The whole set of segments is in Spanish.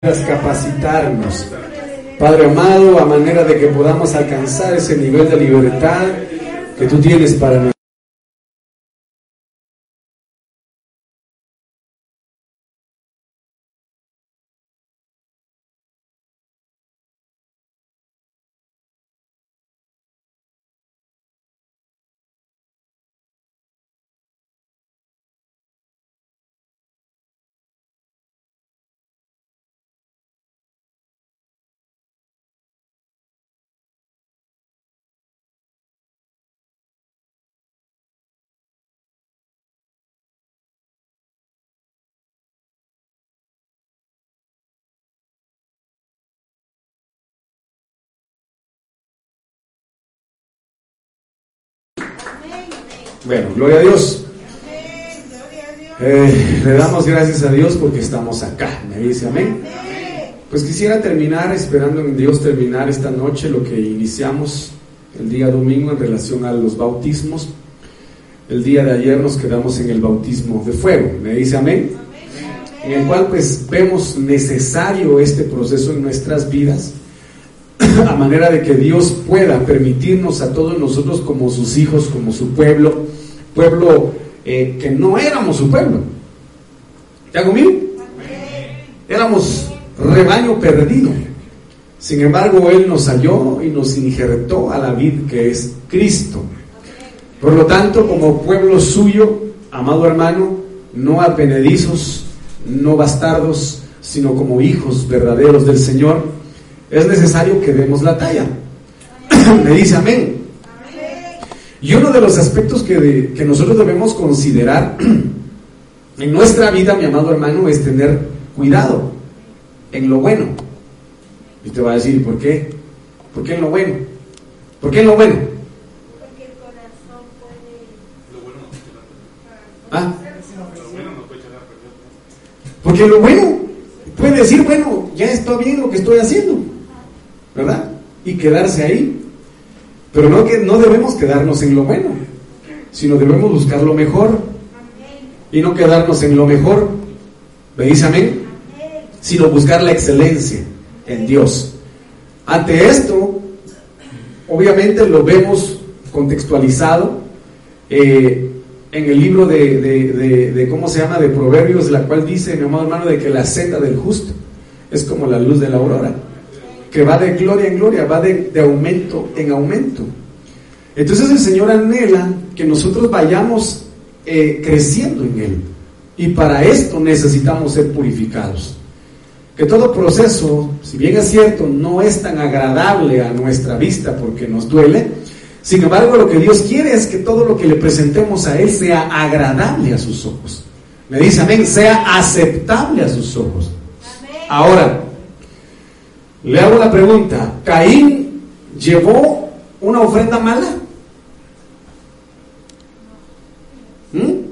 capacitarnos. Padre amado, a manera de que podamos alcanzar ese nivel de libertad que tú tienes para nosotros. Bueno, gloria a Dios. Eh, le damos gracias a Dios porque estamos acá. Me dice amén. Pues quisiera terminar, esperando en Dios terminar esta noche lo que iniciamos el día domingo en relación a los bautismos. El día de ayer nos quedamos en el bautismo de fuego. Me dice amén. En el cual pues vemos necesario este proceso en nuestras vidas a manera de que Dios pueda permitirnos a todos nosotros como sus hijos, como su pueblo, pueblo eh, que no éramos su pueblo. ¿Ya conmigo? Éramos rebaño perdido. Sin embargo, Él nos halló y nos injertó a la vid que es Cristo. Por lo tanto, como pueblo suyo, amado hermano, no advenedizos, no bastardos, sino como hijos verdaderos del Señor, es necesario que demos la talla. Me dice amén. Y uno de los aspectos que, que nosotros debemos considerar en nuestra vida, mi amado hermano, es tener cuidado en lo bueno. Y te va a decir, ¿por qué? ¿Por qué en lo bueno? ¿Por qué en lo bueno? Porque el corazón puede... ¿Ah? Porque lo bueno puede decir, bueno, ya está bien lo que estoy haciendo, ¿verdad? Y quedarse ahí. Pero no, que, no debemos quedarnos en lo bueno, sino debemos buscar lo mejor y no quedarnos en lo mejor. ¿Me dice amén? Sino buscar la excelencia en Dios. Ante esto, obviamente lo vemos contextualizado eh, en el libro de, de, de, de, ¿cómo se llama?, de Proverbios, la cual dice, mi amado hermano, de que la senda del justo es como la luz de la aurora, que va de gloria en gloria, va de, de aumento en aumento. Entonces el Señor anhela que nosotros vayamos eh, creciendo en Él. Y para esto necesitamos ser purificados. Que todo proceso, si bien es cierto, no es tan agradable a nuestra vista porque nos duele, sin embargo, lo que Dios quiere es que todo lo que le presentemos a Él sea agradable a sus ojos. Me dice amén, sea aceptable a sus ojos. Ahora, le hago la pregunta, ¿Caín llevó una ofrenda mala? ¿Mm?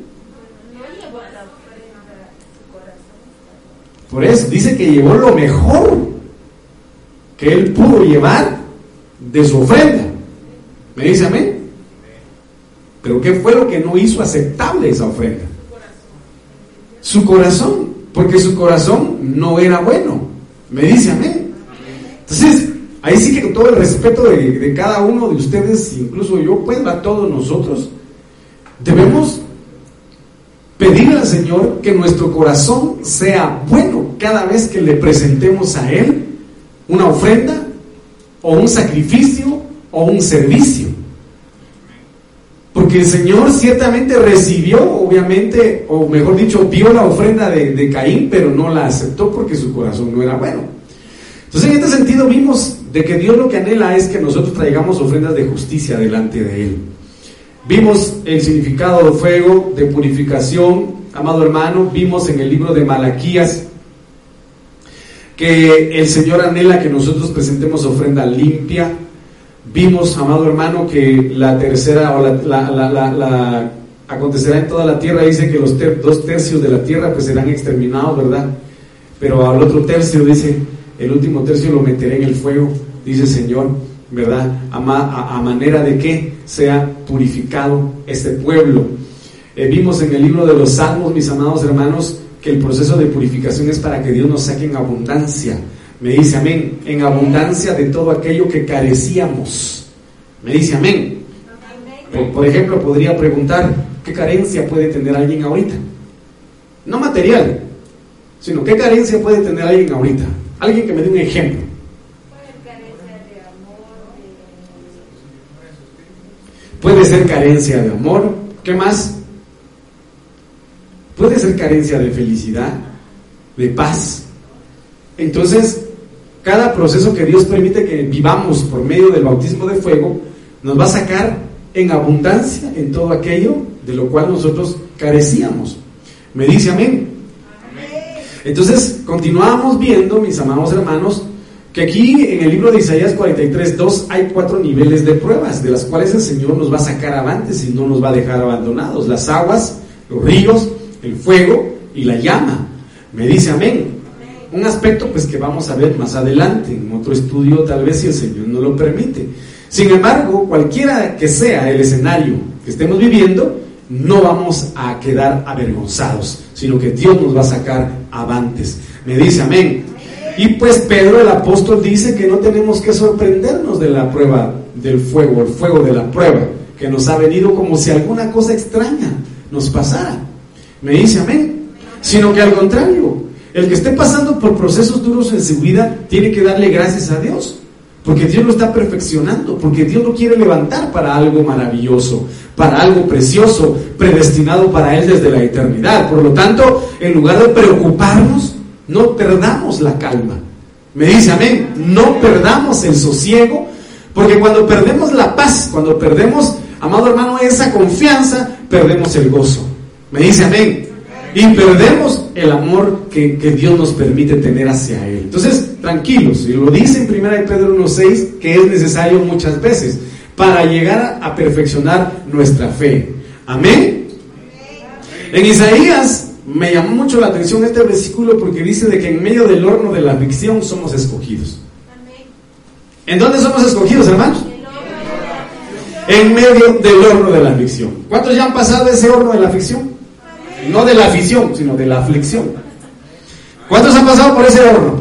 Por eso dice que llevó lo mejor que él pudo llevar de su ofrenda. ¿Me dice amén? Pero ¿qué fue lo que no hizo aceptable esa ofrenda? Su corazón, porque su corazón no era bueno. ¿Me dice amén? Entonces, ahí sí que con todo el respeto de, de cada uno de ustedes, incluso yo, pues a todos nosotros, debemos pedirle al Señor que nuestro corazón sea bueno cada vez que le presentemos a Él una ofrenda o un sacrificio o un servicio. Porque el Señor ciertamente recibió, obviamente, o mejor dicho, vio la ofrenda de, de, Caín, pero no la aceptó porque su corazón no era bueno. Entonces, en este sentido, vimos de que Dios lo que anhela es que nosotros traigamos ofrendas de justicia delante de Él. Vimos el significado de fuego, de purificación, amado hermano, vimos en el libro de Malaquías que el Señor anhela que nosotros presentemos ofrenda limpia. Vimos, amado hermano, que la tercera o la, acontecerá en toda la tierra. Dice que los dos tercios de la tierra pues serán exterminados, ¿verdad? Pero al otro tercio dice, el último tercio lo meteré en el fuego, dice Señor, ¿verdad? A, manera de que sea purificado este pueblo. Eh, vimos en el libro de los Salmos, mis amados hermanos, que el proceso de purificación es para que Dios nos saque en abundancia. Me dice amén, en abundancia de todo aquello que carecíamos. Me dice amén. Por ejemplo, podría preguntar, ¿qué carencia puede tener alguien ahorita? No material, sino qué carencia puede tener alguien ahorita. Alguien que me dé un ejemplo. Puede ser carencia de amor. ¿Qué más? Puede ser carencia de felicidad, de paz. Entonces, cada proceso que Dios permite que vivamos por medio del bautismo de fuego, nos va a sacar en abundancia en todo aquello de lo cual nosotros carecíamos. Me dice amén. Entonces, continuamos viendo, mis amados hermanos, que aquí en el libro de Isaías 43, 2 hay cuatro niveles de pruebas, de las cuales el Señor nos va a sacar avantes y no nos va a dejar abandonados. Las aguas, los ríos, el fuego y la llama. Me dice amén. Un aspecto pues que vamos a ver más adelante, en otro estudio tal vez si el Señor no lo permite. Sin embargo, cualquiera que sea el escenario que estemos viviendo, no vamos a quedar avergonzados, sino que Dios nos va a sacar avantes. Me dice amén. Y pues Pedro el apóstol dice que no tenemos que sorprendernos de la prueba del fuego, el fuego de la prueba, que nos ha venido como si alguna cosa extraña nos pasara. Me dice amén. Sino que al contrario, el que esté pasando por procesos duros en su vida tiene que darle gracias a Dios. Porque Dios lo está perfeccionando, porque Dios lo quiere levantar para algo maravilloso, para algo precioso, predestinado para Él desde la eternidad. Por lo tanto, en lugar de preocuparnos, no perdamos la calma. Me dice amén, no perdamos el sosiego, porque cuando perdemos la paz, cuando perdemos, amado hermano, esa confianza, perdemos el gozo. Me dice amén. Y perdemos el amor que, Dios nos permite tener hacia Él. Entonces, tranquilos, y lo dice en 1 Pedro 1.6, que es necesario muchas veces para llegar a perfeccionar nuestra fe. Amén. En Isaías me llamó mucho la atención este versículo porque dice de que en medio del horno de la aflicción somos escogidos. ¿En dónde somos escogidos, hermanos? En medio del horno de la aflicción. ¿Cuántos ya han pasado ese horno de la aflicción? No de la afición, sino de la aflicción. ¿Cuántos han pasado por ese horno?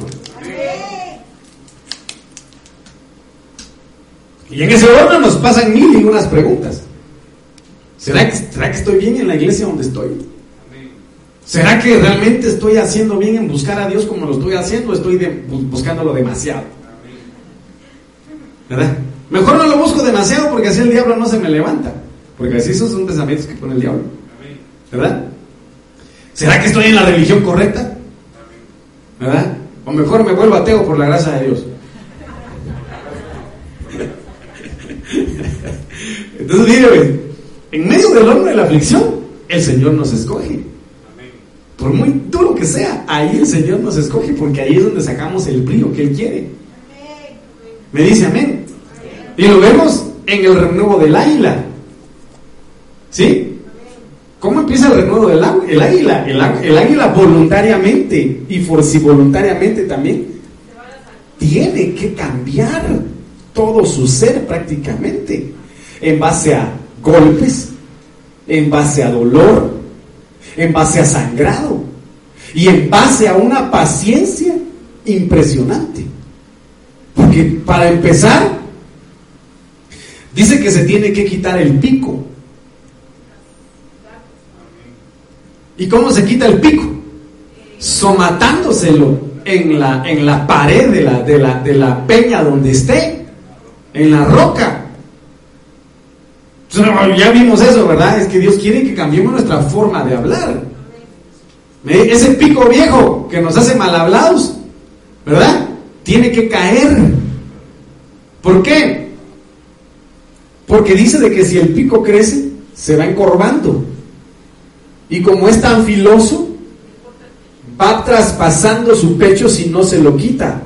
Y en ese horno nos pasan mil y unas preguntas. ¿Será que, ¿Será que estoy bien en la iglesia donde estoy? ¿Será que realmente estoy haciendo bien en buscar a Dios como lo estoy haciendo o estoy buscándolo demasiado? ¿Verdad? Mejor no lo busco demasiado porque así el diablo no se me levanta. Porque así esos son pensamientos que pone el diablo. ¿Verdad? ¿Será que estoy en la religión correcta? ¿Verdad? O mejor me vuelvo ateo por la gracia de Dios. Entonces, mire, en medio del horno de la aflicción, el Señor nos escoge. Por muy duro que sea, ahí el Señor nos escoge porque ahí es donde sacamos el brillo que Él quiere. Me dice amén. Y lo vemos en el renuevo del águila. ¿Sí? ¿Cómo empieza el renuevo del el águila? El, águila voluntariamente y voluntariamente también tiene que cambiar todo su ser prácticamente en base a golpes, en base a dolor, en base a sangrado y en base a una paciencia impresionante. Porque para empezar, dice que se tiene que quitar el pico ¿Y cómo se quita el pico? Somatándoselo en la, en la pared de la, de, la, de la peña donde esté, en la roca. Ya vimos eso, ¿verdad? Es que Dios quiere que cambiemos nuestra forma de hablar. Ese pico viejo que nos hace mal hablados, ¿verdad? Tiene que caer. ¿Por qué? Porque dice de que si el pico crece, se va encorvando. Y como es tan filoso, va traspasando su pecho si no se lo quita.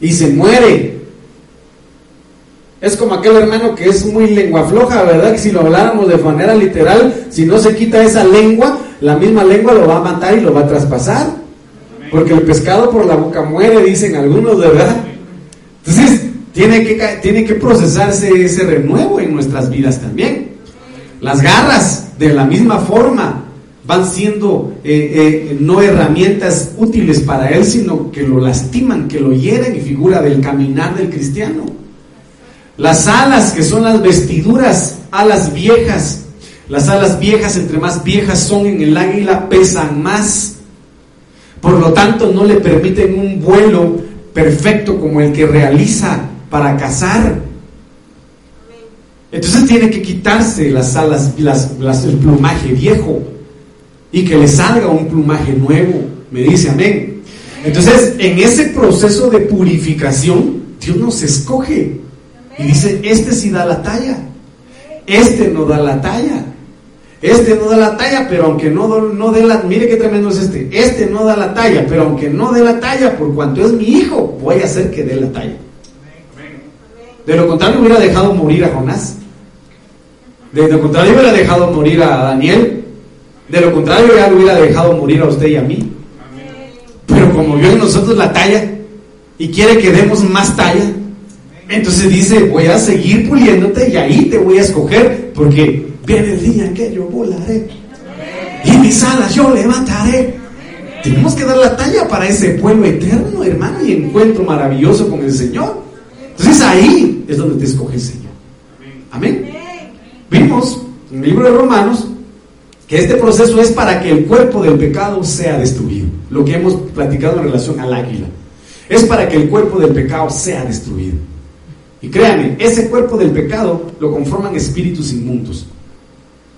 Y se muere. Es como aquel hermano que es muy lengua floja, ¿verdad? Que si lo habláramos de manera literal, si no se quita esa lengua, la misma lengua lo va a matar y lo va a traspasar. Porque el pescado por la boca muere, dicen algunos, ¿verdad? Entonces, tiene que, tiene que procesarse ese renuevo en nuestras vidas también. Las garras, de la misma forma, van siendo eh, eh, no herramientas útiles para él, sino que lo lastiman, que lo hieren y figura del caminar del cristiano. Las alas, que son las vestiduras, alas viejas. Las alas viejas, entre más viejas son en el águila, pesan más. Por lo tanto, no le permiten un vuelo perfecto como el que realiza para cazar. Entonces tiene que quitarse las alas, las, el plumaje viejo y que le salga un plumaje nuevo. Me dice amén. Entonces, en ese proceso de purificación, Dios nos escoge. Y dice, este sí da la talla. Este no da la talla. Este no da la talla, pero aunque no, no dé la... Mire qué tremendo es este. Este no da la talla, pero aunque no dé la talla, por cuanto es mi hijo, voy a hacer que dé la talla. De lo contrario hubiera dejado morir a Jonás. De lo contrario hubiera dejado morir a Daniel. De lo contrario ya lo hubiera dejado morir a usted y a mí. Pero como vio en nosotros la talla y quiere que demos más talla, entonces dice, voy a seguir puliéndote y ahí te voy a escoger, porque viene el día que yo volaré y mis alas yo levantaré. Tenemos que dar la talla para ese pueblo eterno, hermano, y encuentro maravilloso con el Señor. Entonces ahí es donde te escoge el Señor. Amén. Vimos en el libro de Romanos que este proceso es para que el cuerpo del pecado sea destruido. Lo que hemos platicado en relación al águila. Es para que el cuerpo del pecado sea destruido. Y créanme, ese cuerpo del pecado lo conforman espíritus inmundos,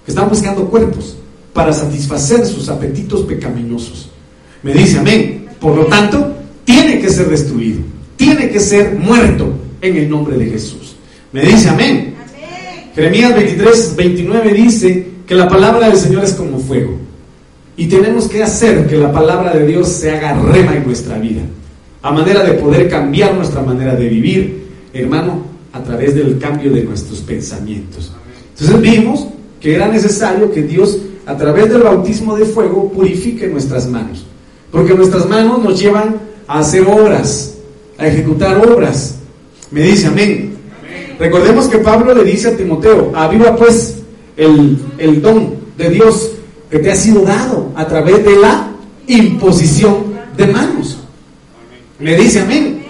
que están buscando cuerpos para satisfacer sus apetitos pecaminosos. Me dice amén. Por lo tanto, tiene que ser destruido, tiene que ser muerto en el nombre de Jesús. Me dice amén. Jeremías 23, 29 dice que la palabra del Señor es como fuego. Y tenemos que hacer que la palabra de Dios se haga rema en nuestra vida, a manera de poder cambiar nuestra manera de vivir, hermano, a través del cambio de nuestros pensamientos. Entonces vimos que era necesario que Dios, a través del bautismo de fuego, purifique nuestras manos. Porque nuestras manos nos llevan a hacer obras, a ejecutar obras. Me dice amén. Recordemos que Pablo le dice a Timoteo, aviva pues el, el don de Dios que te ha sido dado a través de la imposición de manos. Me dice amén.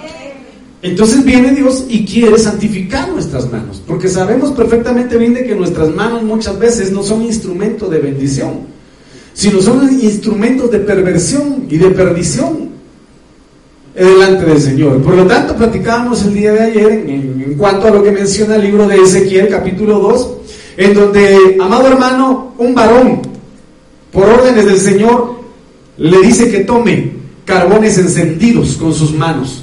Entonces viene Dios y quiere santificar nuestras manos, porque sabemos perfectamente bien de que nuestras manos muchas veces no son instrumentos de bendición, sino son instrumentos de perversión y de perdición delante del Señor. Por lo tanto, platicábamos el día de ayer en, en cuanto a lo que menciona el libro de Ezequiel, capítulo 2, en donde, amado hermano, un varón, por órdenes del Señor, le dice que tome carbones encendidos con sus manos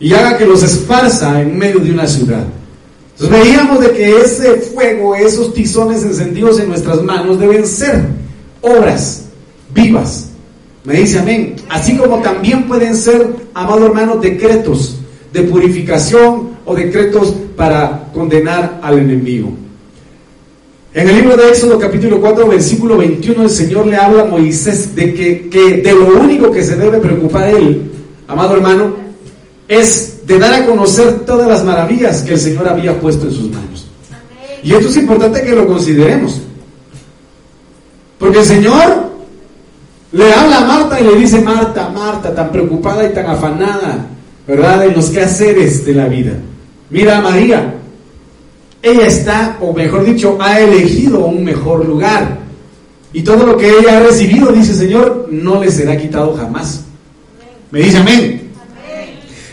y haga que los esparza en medio de una ciudad. Entonces veíamos de que ese fuego, esos tizones encendidos en nuestras manos deben ser obras vivas. Me dice amén. Así como también pueden ser, amado hermano, decretos de purificación o decretos para condenar al enemigo. En el libro de Éxodo capítulo 4 versículo 21 el Señor le habla a Moisés de que, que de lo único que se debe preocupar él, amado hermano, es de dar a conocer todas las maravillas que el Señor había puesto en sus manos. Y esto es importante que lo consideremos. Porque el Señor le habla a Marta y le dice, Marta, Marta, tan preocupada y tan afanada, ¿verdad? En los quehaceres de la vida. Mira a María. Ella está, o mejor dicho, ha elegido un mejor lugar. Y todo lo que ella ha recibido, dice el Señor, no le será quitado jamás. Me dice amén.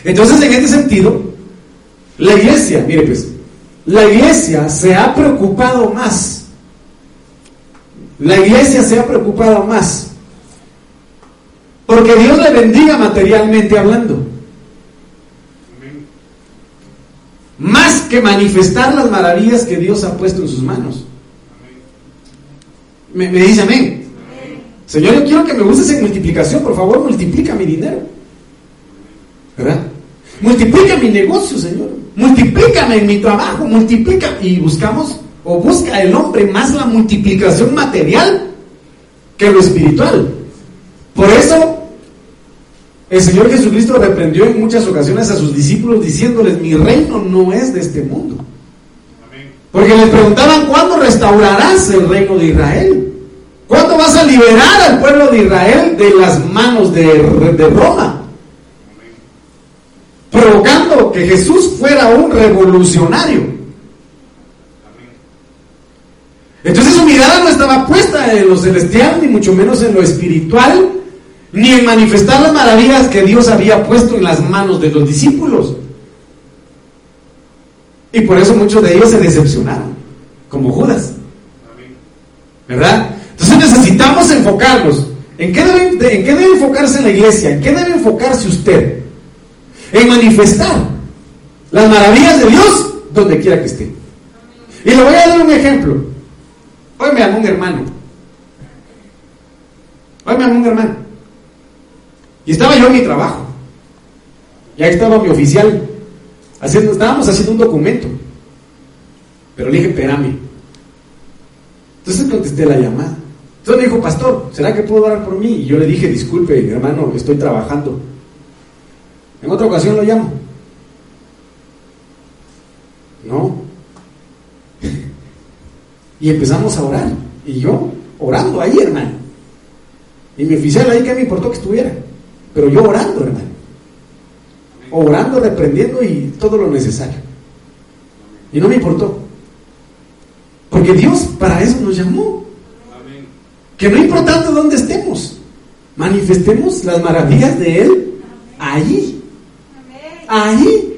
Entonces, en este sentido, la iglesia, mire pues, la iglesia se ha preocupado más. La iglesia se ha preocupado más. Porque Dios le bendiga materialmente hablando. Más que manifestar las maravillas que Dios ha puesto en sus manos. Me, dice amén. Señor, yo quiero que me uses en multiplicación. Por favor, multiplica mi dinero. ¿Verdad? Multiplica mi negocio, Señor. Multiplícame en mi trabajo, multiplica. Y buscamos, o busca el hombre más la multiplicación material que lo espiritual. Por eso, el Señor Jesucristo reprendió en muchas ocasiones a sus discípulos diciéndoles, mi reino no es de este mundo. Porque les preguntaban, ¿cuándo restaurarás el reino de Israel? ¿Cuándo vas a liberar al pueblo de Israel de las manos de, de Roma? Provocando que Jesús fuera un revolucionario. Entonces su mirada no estaba puesta en lo celestial, ni mucho menos en lo espiritual, ni en manifestar las maravillas que Dios había puesto en las manos de los discípulos. Y por eso muchos de ellos se decepcionaron, como Judas. ¿Verdad? Entonces necesitamos enfocarnos. ¿En qué, debe, ¿En qué debe enfocarse la iglesia? ¿En qué debe enfocarse usted? En manifestar las maravillas de Dios donde quiera que esté. Y le voy a dar un ejemplo. Hoy me llamó un hermano. Hoy me llamó un hermano. Y estaba yo en mi trabajo. Y ahí estaba mi oficial. Haciendo, estábamos haciendo un documento. Pero le dije, espérame. Entonces contesté la llamada. Entonces me dijo, pastor, ¿será que puedo orar por mí? Y yo le dije, disculpe, hermano, estoy trabajando. En otra ocasión lo llamo. No. y empezamos a orar. Y yo orando ahí, hermano. Y mi oficial ahí que me importó que estuviera. Pero yo orando, hermano. Orando, reprendiendo y todo lo necesario. Y no me importó. Porque Dios para eso nos llamó. Que no importando dónde estemos, manifestemos las maravillas de Él ahí. Ahí.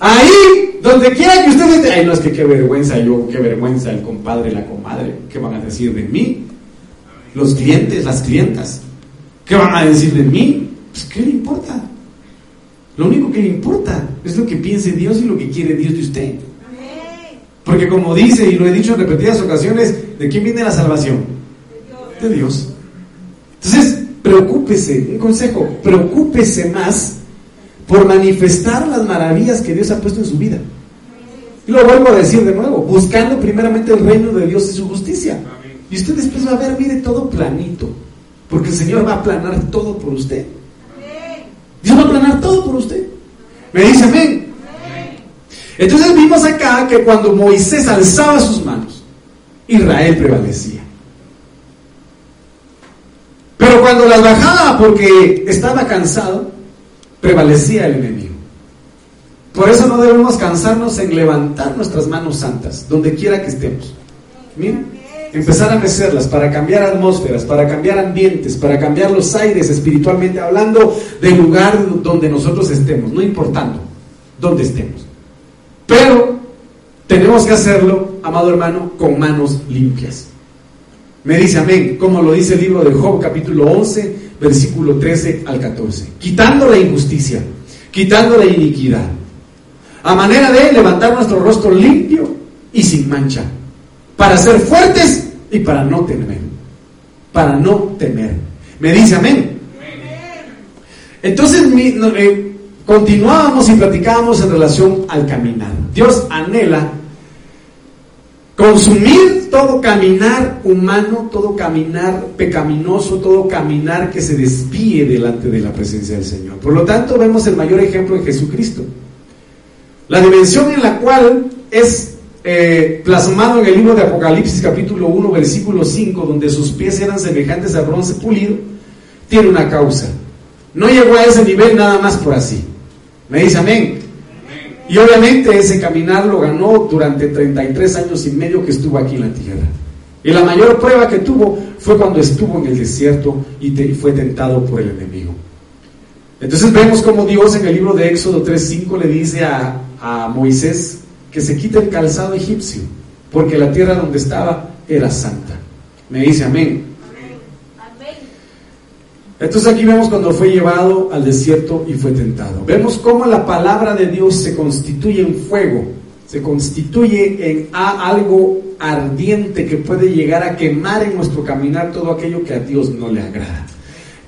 Ahí, donde quiera que ustedes estén. Ay, no es que qué vergüenza yo, qué vergüenza el compadre, la comadre. ¿Qué van a decir de mí? Los clientes, las clientas. ¿Qué van a decir de mí? Pues, ¿qué le importa? Lo único que le importa es lo que piense Dios y lo que quiere Dios de usted. Porque como dice, y lo he dicho en repetidas ocasiones, ¿de quién viene la salvación? De Dios. Entonces, preocúpese, un consejo, preocúpese más por manifestar las maravillas que Dios ha puesto en su vida. Y lo vuelvo a decir de nuevo, buscando primeramente el reino de Dios y su justicia. Y usted después va a ver, mire, todo planito. Porque el Señor va a planar todo por usted. Dios va a planar todo por usted. Me dice amén. Entonces vimos acá que cuando Moisés alzaba sus manos, Israel prevalecía. Pero cuando las bajaba porque estaba cansado, prevalecía el enemigo. Por eso no debemos cansarnos en levantar nuestras manos santas, donde quiera que estemos. Miren, empezar a mecerlas para cambiar atmósferas, para cambiar ambientes, para cambiar los aires espiritualmente hablando del lugar donde nosotros estemos, no importando dónde estemos. Pero tenemos que hacerlo, amado hermano, con manos limpias. Me dice amén, como lo dice el libro de Job capítulo 11, versículo 13 al 14. Quitando la injusticia, quitando la iniquidad. A manera de levantar nuestro rostro limpio y sin mancha. Para ser fuertes y para no temer. Para no temer. Me dice amén. Entonces, eh, continuábamos y platicábamos en relación al caminar. Dios anhela consumir todo caminar humano, todo caminar pecaminoso, todo caminar que se desvíe delante de la presencia del Señor. Por lo tanto, vemos el mayor ejemplo en Jesucristo. La dimensión en la cual es eh, plasmado en el libro de Apocalipsis capítulo 1, versículo 5, donde sus pies eran semejantes a bronce pulido, tiene una causa. No llegó a ese nivel nada más por así. Me dice amén. Y obviamente ese caminar lo ganó durante 33 años y medio que estuvo aquí en la tierra. Y la mayor prueba que tuvo fue cuando estuvo en el desierto y fue tentado por el enemigo. Entonces vemos como Dios en el libro de Éxodo 3.5 le dice a, a Moisés que se quite el calzado egipcio, porque la tierra donde estaba era santa. Me dice amén. Entonces aquí vemos cuando fue llevado al desierto y fue tentado. Vemos cómo la palabra de Dios se constituye en fuego, se constituye en algo ardiente que puede llegar a quemar en nuestro caminar todo aquello que a Dios no le agrada.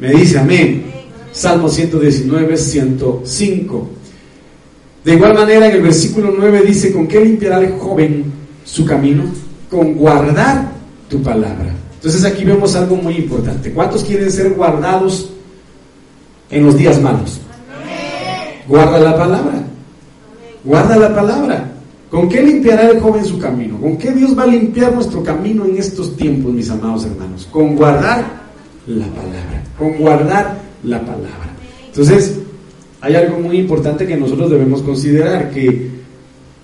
Me dice amén. Salmo 119, 105. De igual manera en el versículo 9 dice, ¿con qué limpiará el joven su camino? Con guardar tu palabra. Entonces aquí vemos algo muy importante. ¿Cuántos quieren ser guardados en los días malos? Guarda la palabra. Guarda la palabra. ¿Con qué limpiará el joven su camino? ¿Con qué Dios va a limpiar nuestro camino en estos tiempos, mis amados hermanos? Con guardar la palabra, con guardar la palabra. Entonces, hay algo muy importante que nosotros debemos considerar, que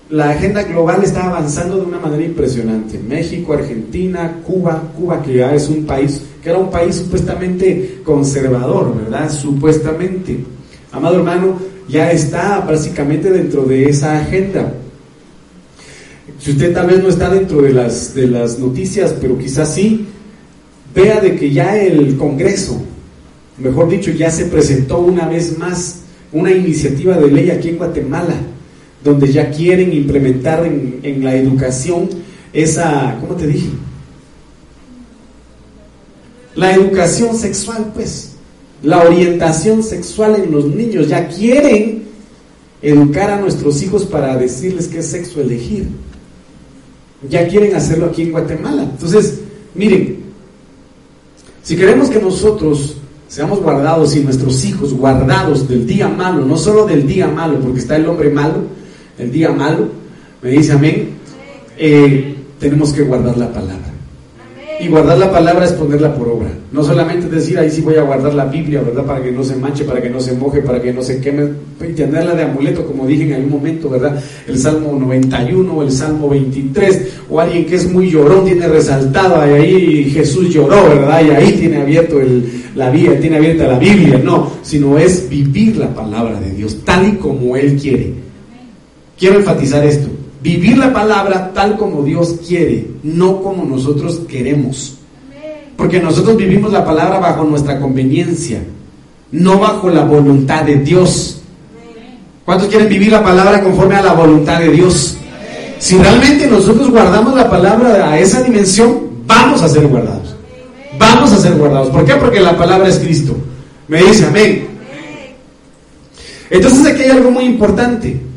la agenda global está avanzando de una manera impresionante. México, Argentina, Cuba, Cuba que ya es un país, que era un país supuestamente conservador, ¿verdad? Supuestamente. Amado hermano, ya está básicamente dentro de esa agenda. Si usted tal vez no está dentro de las, de las noticias, pero quizás sí, vea de que ya el Congreso, mejor dicho, ya se presentó una vez más una iniciativa de ley aquí en Guatemala, donde ya quieren implementar en, en la educación esa, ¿cómo te dije? La educación sexual, pues, la orientación sexual en los niños, ya quieren educar a nuestros hijos para decirles qué sexo elegir. Ya quieren hacerlo aquí en Guatemala. Entonces, miren, si queremos que nosotros seamos guardados y nuestros hijos guardados del día malo, no solo del día malo, porque está el hombre malo, el día malo, me dice amén, eh, tenemos que guardar la palabra. Y guardar la palabra es ponerla por obra. No solamente decir, ahí sí voy a guardar la Biblia, ¿verdad? Para que no se manche, para que no se moje, para que no se queme. Y tenerla de amuleto, como dije en algún momento, ¿verdad? El Salmo 91, el Salmo 23, o alguien que es muy llorón tiene resaltado, ahí Jesús lloró, ¿verdad? Y ahí tiene abierto la vía, tiene abierta la Biblia. No, sino es vivir la palabra de Dios, tal y como Él quiere. Quiero enfatizar esto. Vivir la palabra tal como Dios quiere, no como nosotros queremos. Porque nosotros vivimos la palabra bajo nuestra conveniencia, no bajo la voluntad de Dios. ¿Cuántos quieren vivir la palabra conforme a la voluntad de Dios? Si realmente nosotros guardamos la palabra a esa dimensión, vamos a ser guardados. Vamos a ser guardados. ¿Por qué? Porque la palabra es Cristo. Me dice amén. Entonces aquí hay algo muy importante.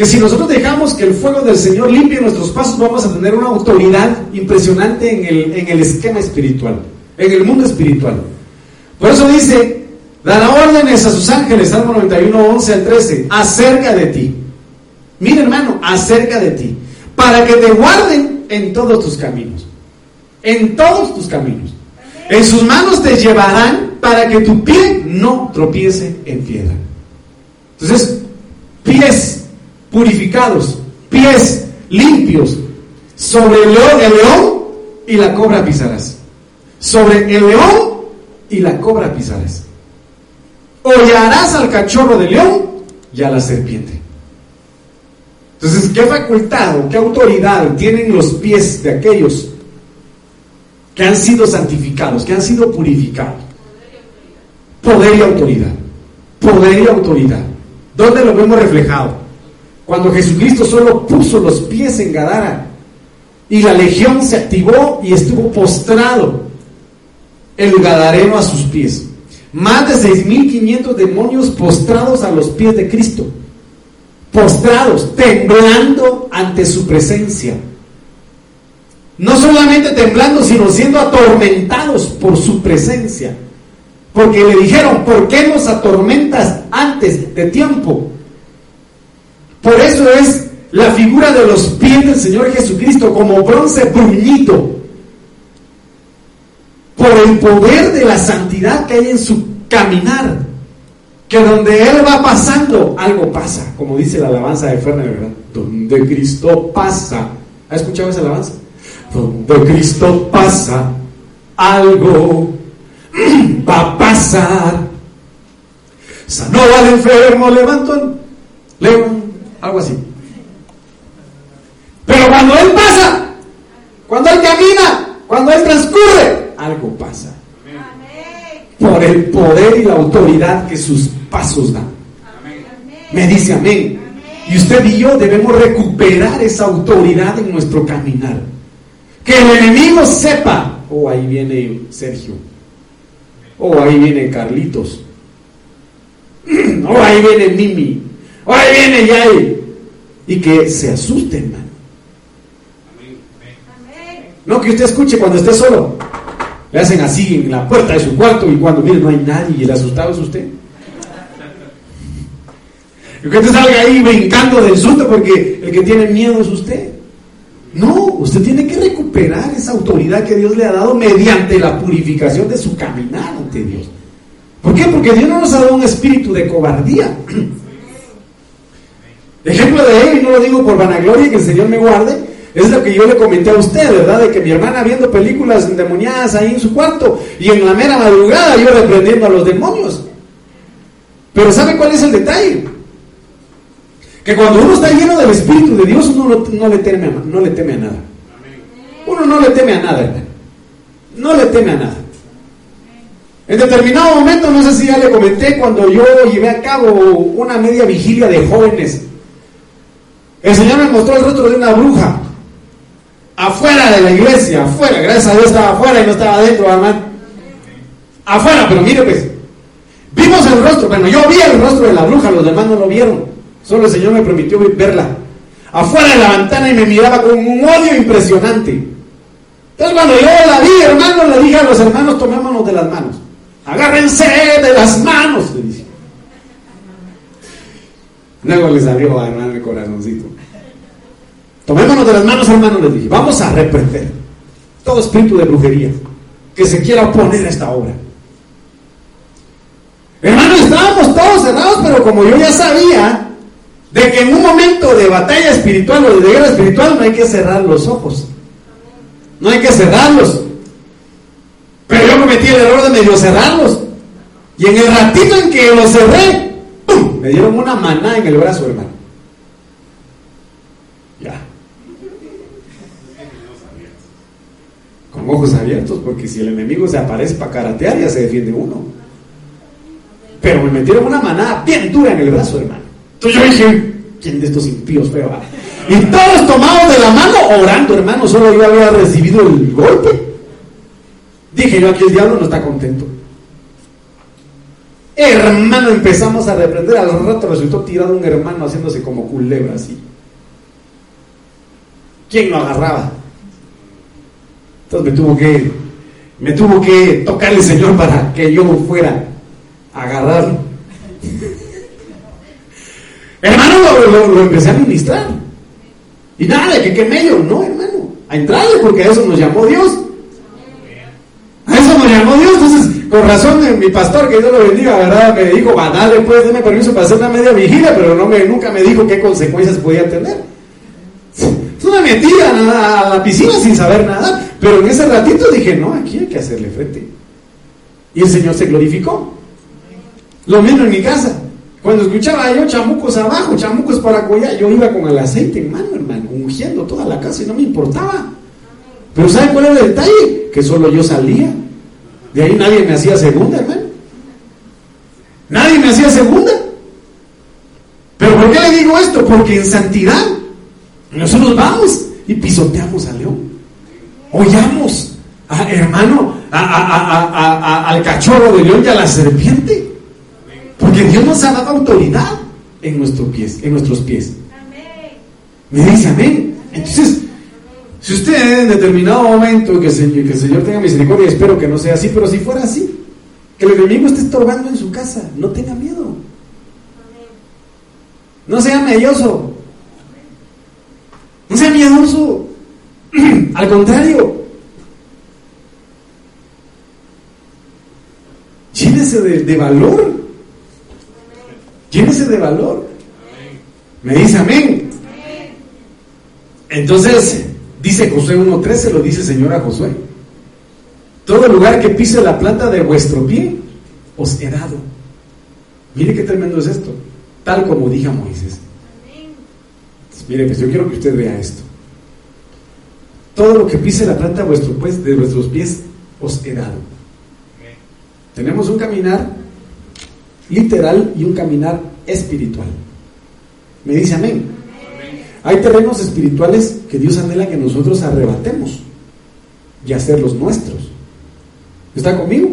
Que si nosotros dejamos que el fuego del Señor limpie nuestros pasos, vamos a tener una autoridad impresionante en el, en el esquema espiritual, en el mundo espiritual. Por eso dice, dará órdenes a sus ángeles, Salmo 91, 11 al 13, acerca de ti. Mira hermano, acerca de ti, para que te guarden en todos tus caminos, en todos tus caminos. En sus manos te llevarán para que tu pie no tropiece en piedra. Entonces, pies purificados, pies limpios, sobre el león, y la cobra pisarás. Sobre el león y la cobra pisarás. Hollarás al cachorro de león y a la serpiente. Entonces, ¿qué facultad o qué autoridad tienen los pies de aquellos que han sido santificados, que han sido purificados? Poder y autoridad. Poder y autoridad. ¿Dónde lo vemos reflejado? Cuando Jesucristo solo puso los pies en Gadara y la legión se activó y estuvo postrado el Gadareno a sus pies. Más de 6.500 demonios postrados a los pies de Cristo. Postrados, temblando ante su presencia. No solamente temblando, sino siendo atormentados por su presencia. Porque le dijeron, ¿por qué nos atormentas antes de tiempo? Por eso es la figura de los pies del Señor Jesucristo como bronce bruñito. Por el poder de la santidad que hay en su caminar. Que donde Él va pasando, algo pasa. Como dice la alabanza de Fernández, ¿verdad? Donde Cristo pasa. ¿Ha escuchado esa alabanza? Donde Cristo pasa, algo va a pasar. Sanó al enfermo, levantó, levantó algo así. Pero cuando Él pasa, cuando Él camina, cuando Él transcurre, algo pasa. Por el poder y la autoridad que sus pasos dan. Me dice amén. Y usted y yo debemos recuperar esa autoridad en nuestro caminar. Que el enemigo sepa, oh, ahí viene Sergio. Oh, ahí viene Carlitos. Oh, ahí viene Mimi. Ahí viene Yay. Y que se asusten, hermano. No que usted escuche cuando esté solo. Le hacen así en la puerta de su cuarto y cuando mire no hay nadie y el asustado es usted. Y que usted salga ahí brincando del susto porque el que tiene miedo es usted. No, usted tiene que recuperar esa autoridad que Dios le ha dado mediante la purificación de su caminar ante Dios. ¿Por qué? Porque Dios no nos ha dado un espíritu de cobardía. Ejemplo de él, y no lo digo por vanagloria, que el Señor me guarde, es lo que yo le comenté a usted, ¿verdad? De que mi hermana viendo películas endemoniadas ahí en su cuarto y en la mera madrugada yo reprendiendo a los demonios. Pero ¿sabe cuál es el detalle? Que cuando uno está lleno del Espíritu de Dios, uno no, le, teme no le teme a nada. Uno no le teme a nada, hermano. No le teme a nada. En determinado momento, no sé si ya le comenté, cuando yo llevé a cabo una media vigilia de jóvenes, el Señor me mostró el rostro de una bruja afuera de la iglesia, afuera, gracias a Dios estaba afuera y no estaba adentro, hermano. Afuera, pero mire pues, vimos el rostro, bueno, yo vi el rostro de la bruja, los demás no lo vieron, solo el Señor me permitió verla. Afuera de la ventana y me miraba con un odio impresionante. Entonces cuando yo la vi, hermano, le dije a los hermanos, tomémonos de las manos. Agárrense de las manos, le dije. Luego le salió a el corazoncito. Tomémonos de las manos, hermano, les dije. Vamos a reprender todo espíritu de brujería que se quiera oponer a esta obra. Hermano, estábamos todos cerrados, pero como yo ya sabía de que en un momento de batalla espiritual o de guerra espiritual no hay que cerrar los ojos. No hay que cerrarlos. Pero yo cometí el error de medio cerrarlos. Y en el ratito en que los cerré, me dieron una maná en el brazo, hermano. ojos abiertos, porque si el enemigo se aparece para karatear, ya se defiende uno. Pero me metieron una manada bien dura en el brazo, hermano. Entonces yo dije, ¿quién de estos impíos feo? Y todos tomados de la mano, orando, hermano, solo yo había recibido el golpe. Dije yo, aquí el diablo no está contento. Hermano, empezamos a reprender. Al rato resultó tirado un hermano haciéndose como culebra así. ¿Quién lo agarraba? Entonces me tuvo que, me tuvo que tocar el Señor para que yo fuera a agarrarlo. Hermano, lo, empecé a ministrar. Y nada, que qué medio, no, hermano. A entrarle, porque a eso nos llamó Dios. A eso nos llamó Dios. Entonces, con razón, mi pastor, que Dios lo bendiga, ¿verdad? Me dijo, va, dale, pues, déme permiso para hacer una media vigilia, pero no me, nunca me dijo qué consecuencias podía tener. Es una mentira a la piscina sin saber nada. Pero en ese ratito dije, no, aquí hay que hacerle frente. Y el Señor se glorificó. Lo mismo en mi casa. Cuando escuchaba yo chamucos abajo, chamucos para collar, yo iba con el aceite en mano, hermano, ungiendo toda la casa y no me importaba. Pero ¿sabe cuál era el detalle? Que solo yo salía. De ahí nadie me hacía segunda, hermano. Nadie me hacía segunda. Pero ¿por qué le digo esto? Porque en santidad nosotros vamos y pisoteamos al león. Oyamos, hermano, al cachorro de león y a la serpiente. Porque Dios nos ha dado autoridad en nuestros pies, en nuestros pies. Me dice amén. Entonces, si usted en determinado momento, que, que el Señor tenga misericordia, espero que no sea así, pero si fuera así, que el enemigo esté estorbando en su casa, no tenga miedo. No sea medioso. No sea miedoso. Al contrario, llénese de, valor. Llénese de valor. Me dice amén. Entonces, dice Josué 1.13, lo dice el Señor a Josué. Todo lugar que pise la planta de vuestro pie, os he dado. Mire qué tremendo es esto. Tal como dije a Moisés. mire, pues yo quiero que usted vea esto todo lo que pise la planta de, vuestro, pues, de vuestros pies os he dado. Tenemos un caminar literal y un caminar espiritual. Me dice amén. Hay terrenos espirituales que Dios anhela que nosotros arrebatemos y hacerlos nuestros. ¿Está conmigo?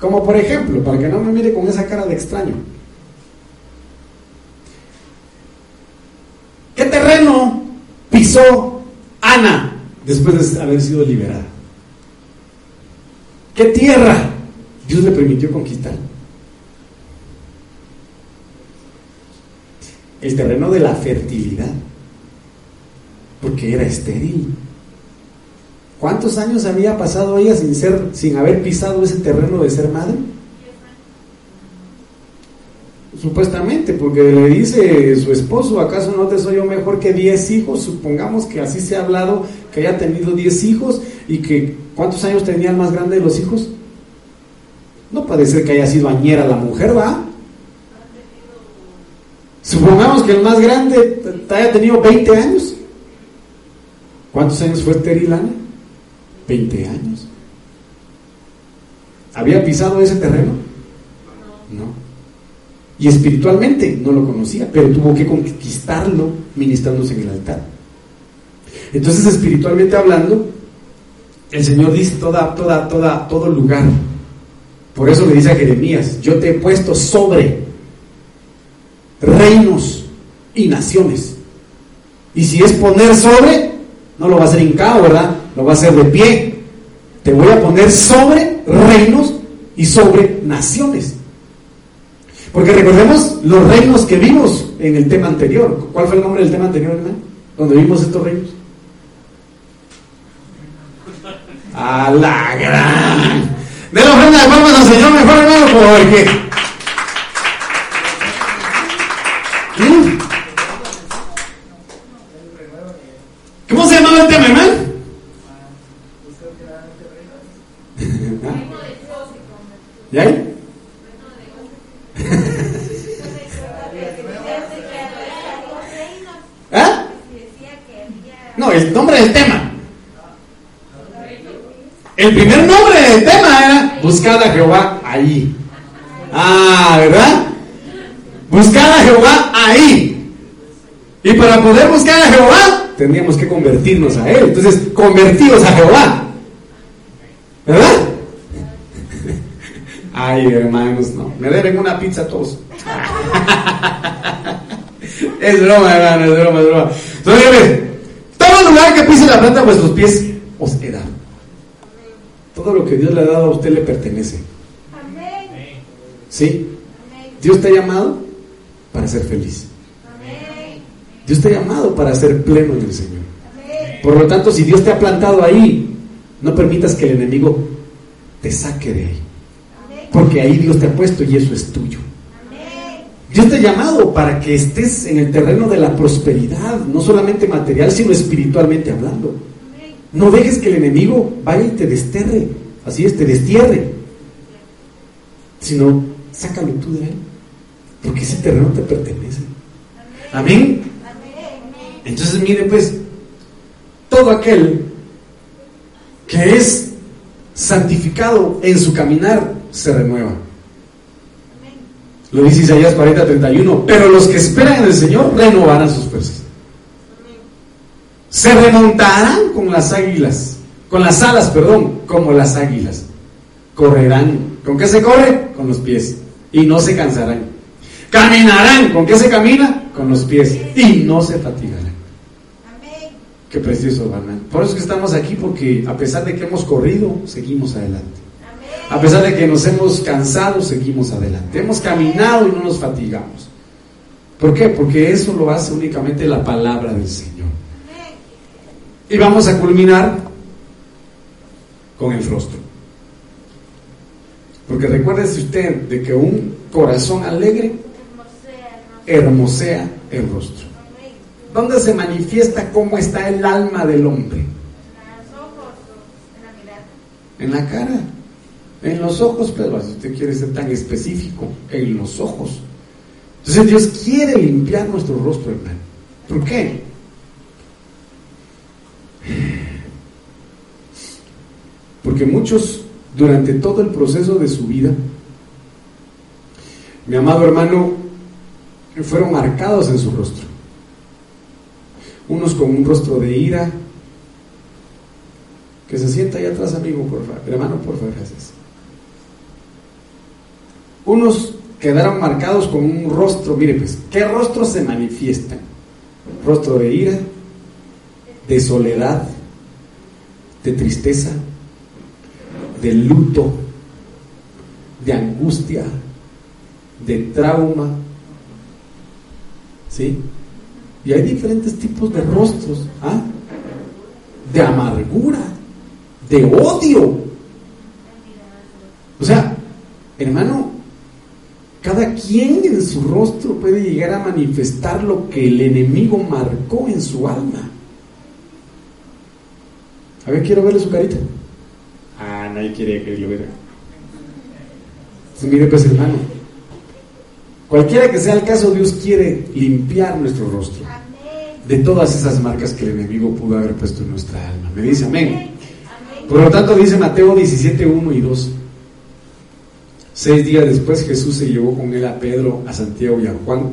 Como por ejemplo, para que no me mire con esa cara de extraño. ¿Qué terreno pisó Ana, después de haber sido liberada. ¿Qué tierra Dios le permitió conquistar? El terreno de la fertilidad, porque era estéril. ¿Cuántos años había pasado ella sin ser, sin haber pisado ese terreno de ser madre? Supuestamente, porque le dice su esposo, ¿acaso no te soy yo mejor que 10 hijos? Supongamos que así se ha hablado, que haya tenido 10 hijos y que ¿cuántos años tenía el más grande de los hijos? No puede ser que haya sido añera la mujer, ¿va? Supongamos que el más grande haya tenido 20 años. ¿Cuántos años fue estéril Ana? 20 años. ¿Había pisado ese terreno? No. Y espiritualmente no lo conocía, pero tuvo que conquistarlo ministrándose en el altar. Entonces, espiritualmente hablando, el Señor dice toda, toda, toda, todo lugar. Por eso le dice a Jeremías, yo te he puesto sobre reinos y naciones. Y si es poner sobre, no lo va a hacer hincado, ¿verdad? Lo va a hacer de pie. Te voy a poner sobre reinos y sobre naciones. Porque recordemos los reinos que vimos en el tema anterior. ¿Cuál fue el nombre del tema anterior, hermano? Donde vimos estos reinos. A la gran. De la ofrenda de al Señor, mejor hermano. ¿Cómo se llamaba el hermano? ¿Ya hay? ¿Ah? No, el nombre del tema. El primer nombre del tema era Buscad a Jehová ahí. Ah, ¿verdad? Buscad a Jehová ahí. Y para poder buscar a Jehová, tendríamos que convertirnos a Él. Entonces, convertidos a Jehová. ¿Verdad? Ay, hermanos, no. Me deben una pizza a todos. es broma, hermano, es broma, es broma. Entonces, todo lugar que pise la planta de vuestros pies os he Todo lo que Dios le ha dado a usted le pertenece. Amén. ¿Sí? Dios te ha llamado para ser feliz. Dios te ha llamado para ser pleno en el Señor. Por lo tanto, si Dios te ha plantado ahí, no permitas que el enemigo te saque de ahí. Porque ahí Dios te ha puesto y eso es tuyo. Dios te ha llamado para que estés en el terreno de la prosperidad, no solamente material, sino espiritualmente hablando. No dejes que el enemigo vaya y te desterre, así es, te destierre, sino sácalo tú de él, porque ese terreno te pertenece. Amén. Entonces, mire, pues, todo aquel que es santificado en su caminar se renueva. Lo dice Isaías 40, 31. Pero los que esperan en el Señor renovarán sus fuerzas. Se remontarán con las águilas, con las alas, perdón, como las águilas. Correrán. ¿Con qué se corre? Con los pies. Y no se cansarán. Caminarán. ¿Con qué se camina? Con los pies. Y no se fatigarán. Qué precioso, hermano. Por eso es que estamos aquí, porque a pesar de que hemos corrido, seguimos adelante. A pesar de que nos hemos cansado, seguimos adelante. Hemos caminado y no nos fatigamos. ¿Por qué? Porque eso lo hace únicamente la palabra del Señor. Y vamos a culminar con el rostro. Porque recuérdese usted de que un corazón alegre hermosea el rostro. ¿Dónde se manifiesta cómo está el alma del hombre? En la cara. En los ojos, pero si usted quiere ser tan específico, en los ojos. Entonces Dios quiere limpiar nuestro rostro, hermano. ¿Por qué? Porque muchos, durante todo el proceso de su vida, mi amado hermano, fueron marcados en su rostro. Unos con un rostro de ira, que se sienta ahí atrás, amigo, por favor. Hermano, por favor, gracias. Unos quedaron marcados con un rostro, mire pues, ¿qué rostro se manifiesta? Rostro de ira, de soledad, de tristeza, de luto, de angustia, de trauma. ¿Sí? Y hay diferentes tipos de rostros, ¿ah? de amargura, de odio. O sea, hermano, cada quien en su rostro puede llegar a manifestar lo que el enemigo marcó en su alma. A ver, quiero verle su carita. Ah, nadie quiere que lo vea. mire pues hermano, cualquiera que sea el caso, Dios quiere limpiar nuestro rostro de todas esas marcas que el enemigo pudo haber puesto en nuestra alma. Me dice amén. Por lo tanto, dice Mateo 17, 1 y 2. Seis días después Jesús se llevó con él a Pedro, a Santiago y a Juan,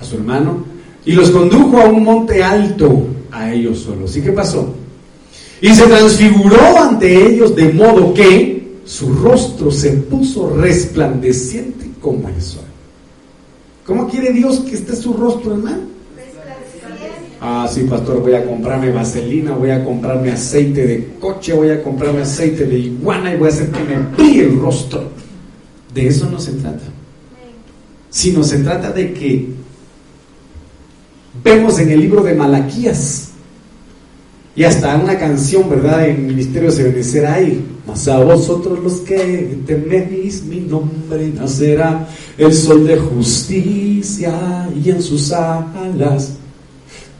a su hermano, y los condujo a un monte alto a ellos solos. ¿Y qué pasó? Y se transfiguró ante ellos de modo que su rostro se puso resplandeciente como el sol. ¿Cómo quiere Dios que esté su rostro, hermano? Ah, sí, pastor, voy a comprarme vaselina, voy a comprarme aceite de coche, voy a comprarme aceite de iguana y voy a hacer que me brille el rostro. De eso no se trata. Sino se trata de que vemos en el libro de Malaquías y hasta una canción, ¿verdad? En Ministerio de Benecer hay. Mas a vosotros los que teméis mi nombre nacerá el sol de justicia y en sus alas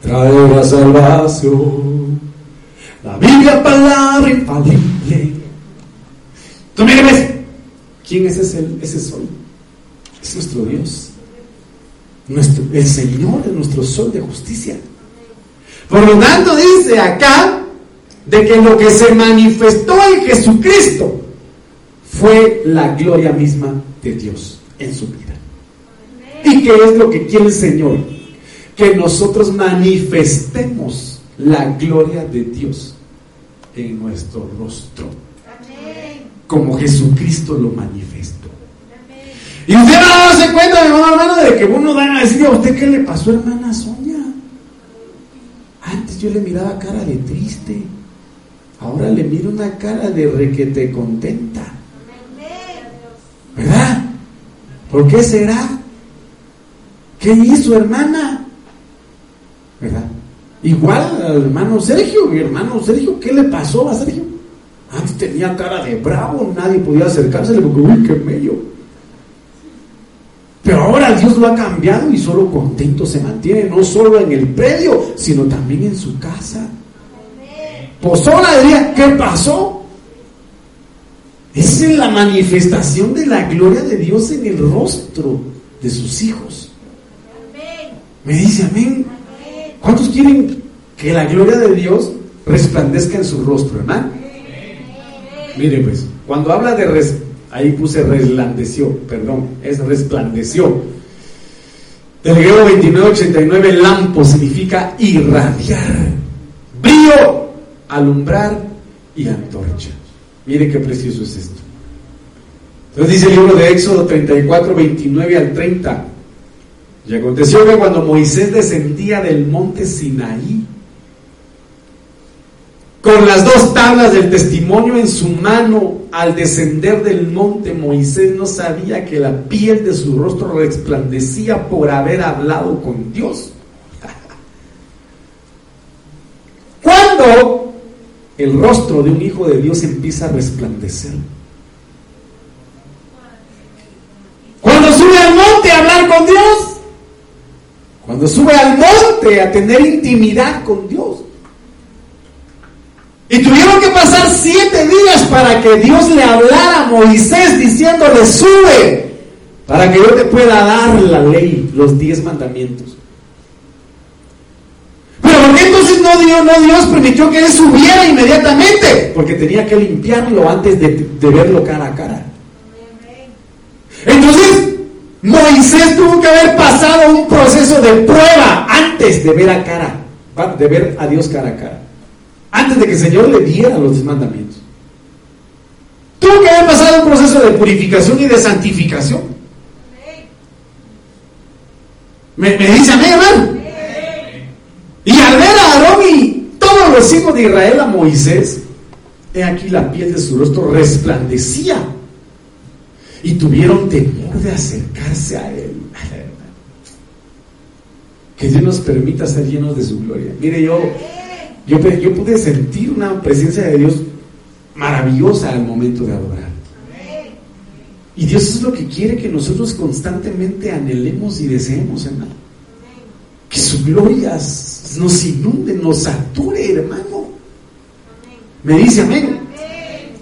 traerá salvación. La Biblia, palabra infalible. Tú ves, ¿quién es ese, ese sol? Es nuestro Dios. Nuestro, el Señor es nuestro sol de justicia. Por lo tanto, dice acá de que lo que se manifestó en Jesucristo fue la gloria misma de Dios en su vida. ¿Y qué es lo que quiere el Señor? que nosotros manifestemos la gloria de Dios en nuestro rostro. Como Jesucristo lo manifestó. Y usted va a darse cuenta, mi hermano, de que uno va a decir a usted qué le pasó, hermana Sonia. Antes yo le miraba cara de triste. Ahora le miro una cara de requete contenta. ¿Verdad? ¿Por qué será? ¿Qué hizo, hermana? ¿verdad? Igual al hermano Sergio, mi hermano Sergio, ¿qué le pasó a Sergio? Antes tenía cara de bravo, nadie podía acercársele porque, uy, qué medio. Pero ahora Dios lo ha cambiado y solo contento se mantiene, no solo en el predio, sino también en su casa. Pues ahora diría, ¿qué pasó? Esa es la manifestación de la gloria de Dios en el rostro de sus hijos. Me dice amén. ¿Cuántos quieren que la gloria de Dios resplandezca en su rostro, hermano? Mire pues, cuando habla de res, ahí puse resplandeció, perdón, es resplandeció. Del griego 2989, lampo significa irradiar, brillo, alumbrar y antorcha. Mire qué precioso es esto. Entonces dice el libro de Éxodo 34, 29 al 30. Y aconteció que cuando Moisés descendía del monte Sinaí, con las dos tablas del testimonio en su mano, al descender del monte, Moisés no sabía que la piel de su rostro resplandecía por haber hablado con Dios. Cuando el rostro de un hijo de Dios empieza a resplandecer? Cuando sube al monte a hablar con Dios. Cuando sube al monte a tener intimidad con Dios. Y tuvieron que pasar siete días para que Dios le hablara a Moisés diciéndole, sube, para que yo te pueda dar la ley, los diez mandamientos. Pero ¿por qué no Dios, no Dios permitió que él subiera inmediatamente? Porque tenía que limpiarlo antes de, de verlo cara a cara. Entonces, Moisés tuvo que haber pasado un proceso de prueba antes de ver a cara, de ver a Dios cara a cara. Antes de que el Señor le diera los mandamientos. Tuvo que haber pasado un proceso de purificación y de santificación. ¿Me, me dice amén, hermano? Y al ver a Aarón y todos los hijos de Israel a Moisés, he aquí la piel de su rostro resplandecía y tuvieron temor de acercarse a él. Que Dios nos permita ser llenos de su gloria. Mire, yo, yo, pude sentir una presencia de Dios maravillosa al momento de adorar. Y Dios es lo que quiere que nosotros constantemente anhelemos y deseemos, hermano. Que su gloria nos inunde, nos sature, hermano. Me dice amén.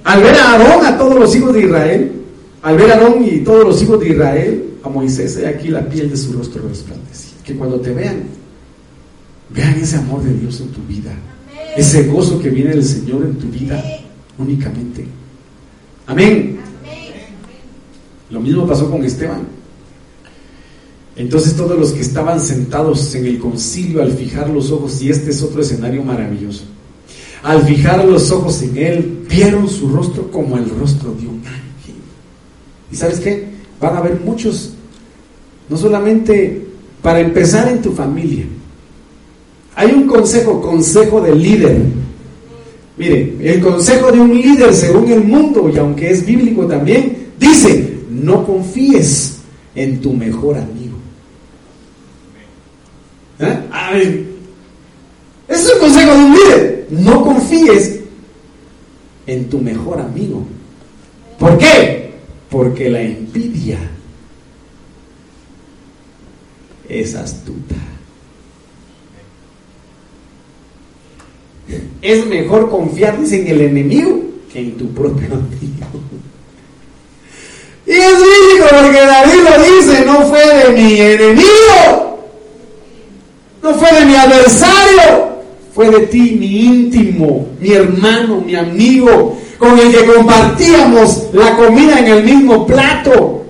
Al ver a Aarón, a todos los hijos de Israel, al ver a Aarón y todos los hijos de Israel, a Moisés, he aquí la piel de su rostro resplandecía. Que cuando te vean, vean ese amor de Dios en tu vida, ese gozo que viene del Señor en tu vida únicamente. Amén. Lo mismo pasó con Esteban. Entonces todos los que estaban sentados en el concilio al fijar los ojos, y este es otro escenario maravilloso, al fijar los ojos en él, vieron su rostro como el rostro de un ángel. ¿Y sabes qué? Van a haber muchos, no solamente para empezar en tu familia. Hay un consejo, consejo del líder. Mire, el consejo de un líder según el mundo, y aunque es bíblico también, dice, no confíes en tu mejor amigo. ¿Eh? es el consejo de un líder. No confíes en tu mejor amigo. ¿Por qué? Porque la envidia es astuta. Es mejor confiar en el enemigo que en tu propio amigo. Y es bíblico porque David lo dice, no fue de mi enemigo, no fue de mi adversario, fue de ti, mi íntimo, mi hermano, mi amigo, con el que compartíamos la comida en el mismo plato.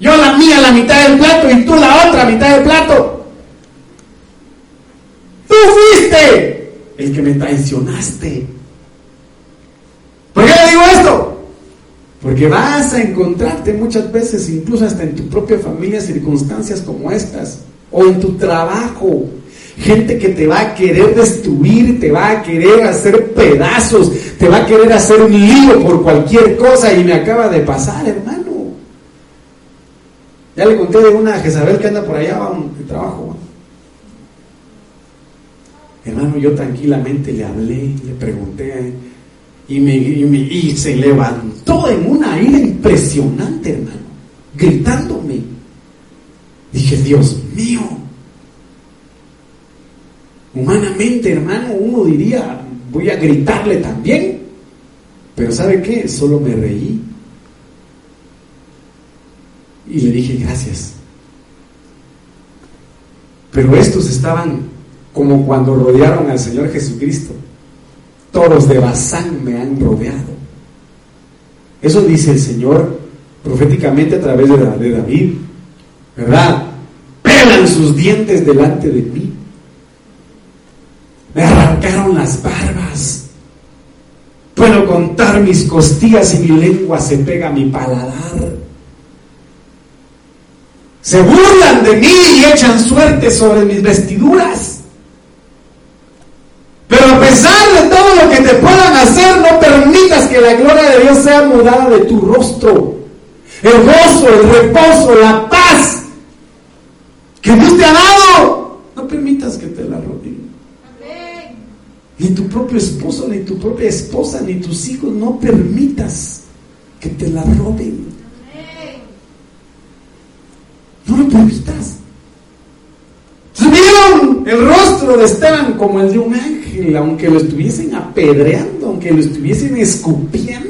Yo la mía, la mitad del plato, y tú la otra mitad del plato. Tú fuiste el que me traicionaste. ¿Por qué le digo esto? Porque vas a encontrarte muchas veces, incluso hasta en tu propia familia, circunstancias como estas, o en tu trabajo, gente que te va a querer destruir, te va a querer hacer pedazos, te va a querer hacer un lío por cualquier cosa, y me acaba de pasar, hermano. Ya le conté de una Jezabel que anda por allá, va un trabajo. Hermano, yo tranquilamente le hablé, le pregunté, y, me, y, se levantó en una ira impresionante, hermano, gritándome. Dije, Dios mío, humanamente, hermano, uno diría, voy a gritarle también. Pero ¿sabe qué? Solo me reí. Y le dije, gracias. Pero estos estaban como cuando rodearon al Señor Jesucristo toros de Bazán me han rodeado. Eso dice el Señor proféticamente a través de David, ¿verdad? Pelan sus dientes delante de mí. Me arrancaron las barbas. Puedo contar mis costillas y mi lengua se pega a mi paladar. Se burlan de mí y echan suerte sobre mis vestiduras. Pero a pesar de todo lo que te puedan hacer, no permitas que la gloria de Dios sea mudada de tu rostro. El gozo, el reposo, la paz que Dios te ha dado, no permitas que te la roben. Ni tu propio esposo, ni tu propia esposa, ni tus hijos, no permitas que te la roben. No lo permitas. Vieron el rostro de Esteban como el de un ángel, aunque lo estuviesen apedreando, aunque lo estuviesen escupiendo,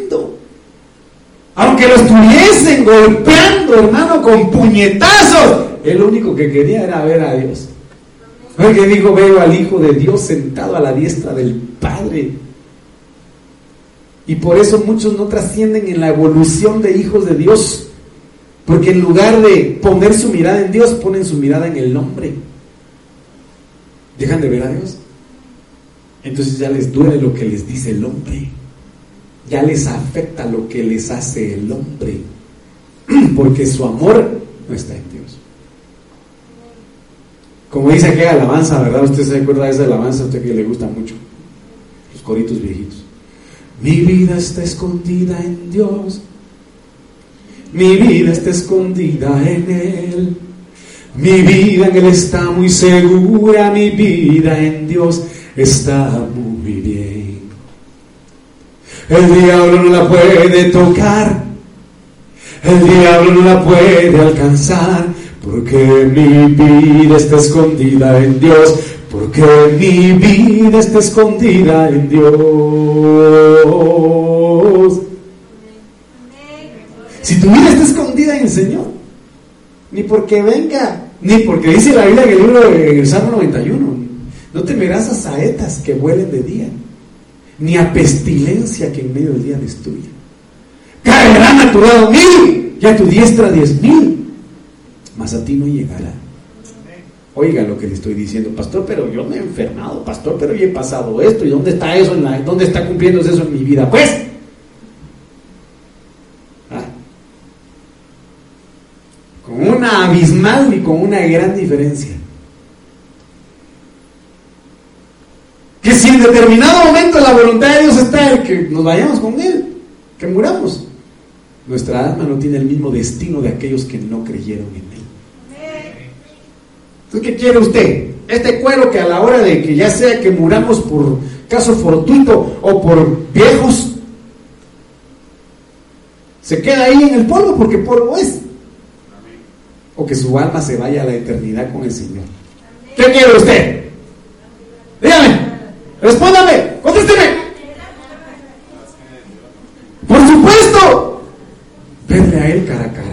aunque lo estuviesen golpeando, hermano, con puñetazos. El único que quería era ver a Dios. que dijo, veo al Hijo de Dios sentado a la diestra del Padre. Y por eso muchos no trascienden en la evolución de hijos de Dios. Porque en lugar de poner su mirada en Dios, ponen su mirada en el hombre dejan de ver a Dios. Entonces ya les duele lo que les dice el hombre. Ya les afecta lo que les hace el hombre. Porque su amor no está en Dios. Como dice aquella alabanza, ¿verdad? Usted se acuerda de esa alabanza, a usted que le gusta mucho. Los coritos viejitos. Mi vida está escondida en Dios. Mi vida está escondida en Él. Mi vida en Él está muy segura, mi vida en Dios está muy. El diablo no la puede tocar, el diablo no la puede alcanzar, porque mi vida está escondida en Dios, porque mi vida está escondida en Dios. Si tu vida está escondida en el Señor, ni porque venga, ni porque dice la Biblia en el libro de el Salmo 91, no temerás a saetas que vuelen de día, ni a pestilencia que en medio del día destruya. Caerán a tu lado mil y a tu diestra diez mil, mas a ti no llegará. Oiga lo que le estoy diciendo, pastor, pero yo me he enfermado, pastor, pero yo he pasado esto, ¿y dónde está eso? En la, ¿Dónde está cumpliéndose eso en mi vida? Pues, ah. con una abismal y con una gran diferencia. Que si en determinado momento la voluntad de Dios está en que nos vayamos con Él, que muramos, nuestra alma no tiene el mismo destino de aquellos que no creyeron en Él. Entonces, ¿qué quiere usted? Este cuero que a la hora de que ya sea que muramos por caso fortuito o por viejos, se queda ahí en el polvo porque polvo es. O que su alma se vaya a la eternidad con el Señor. ¿Qué quiere usted? Dígame, respóndame, contésteme. Por supuesto, verle a Él cara a cara.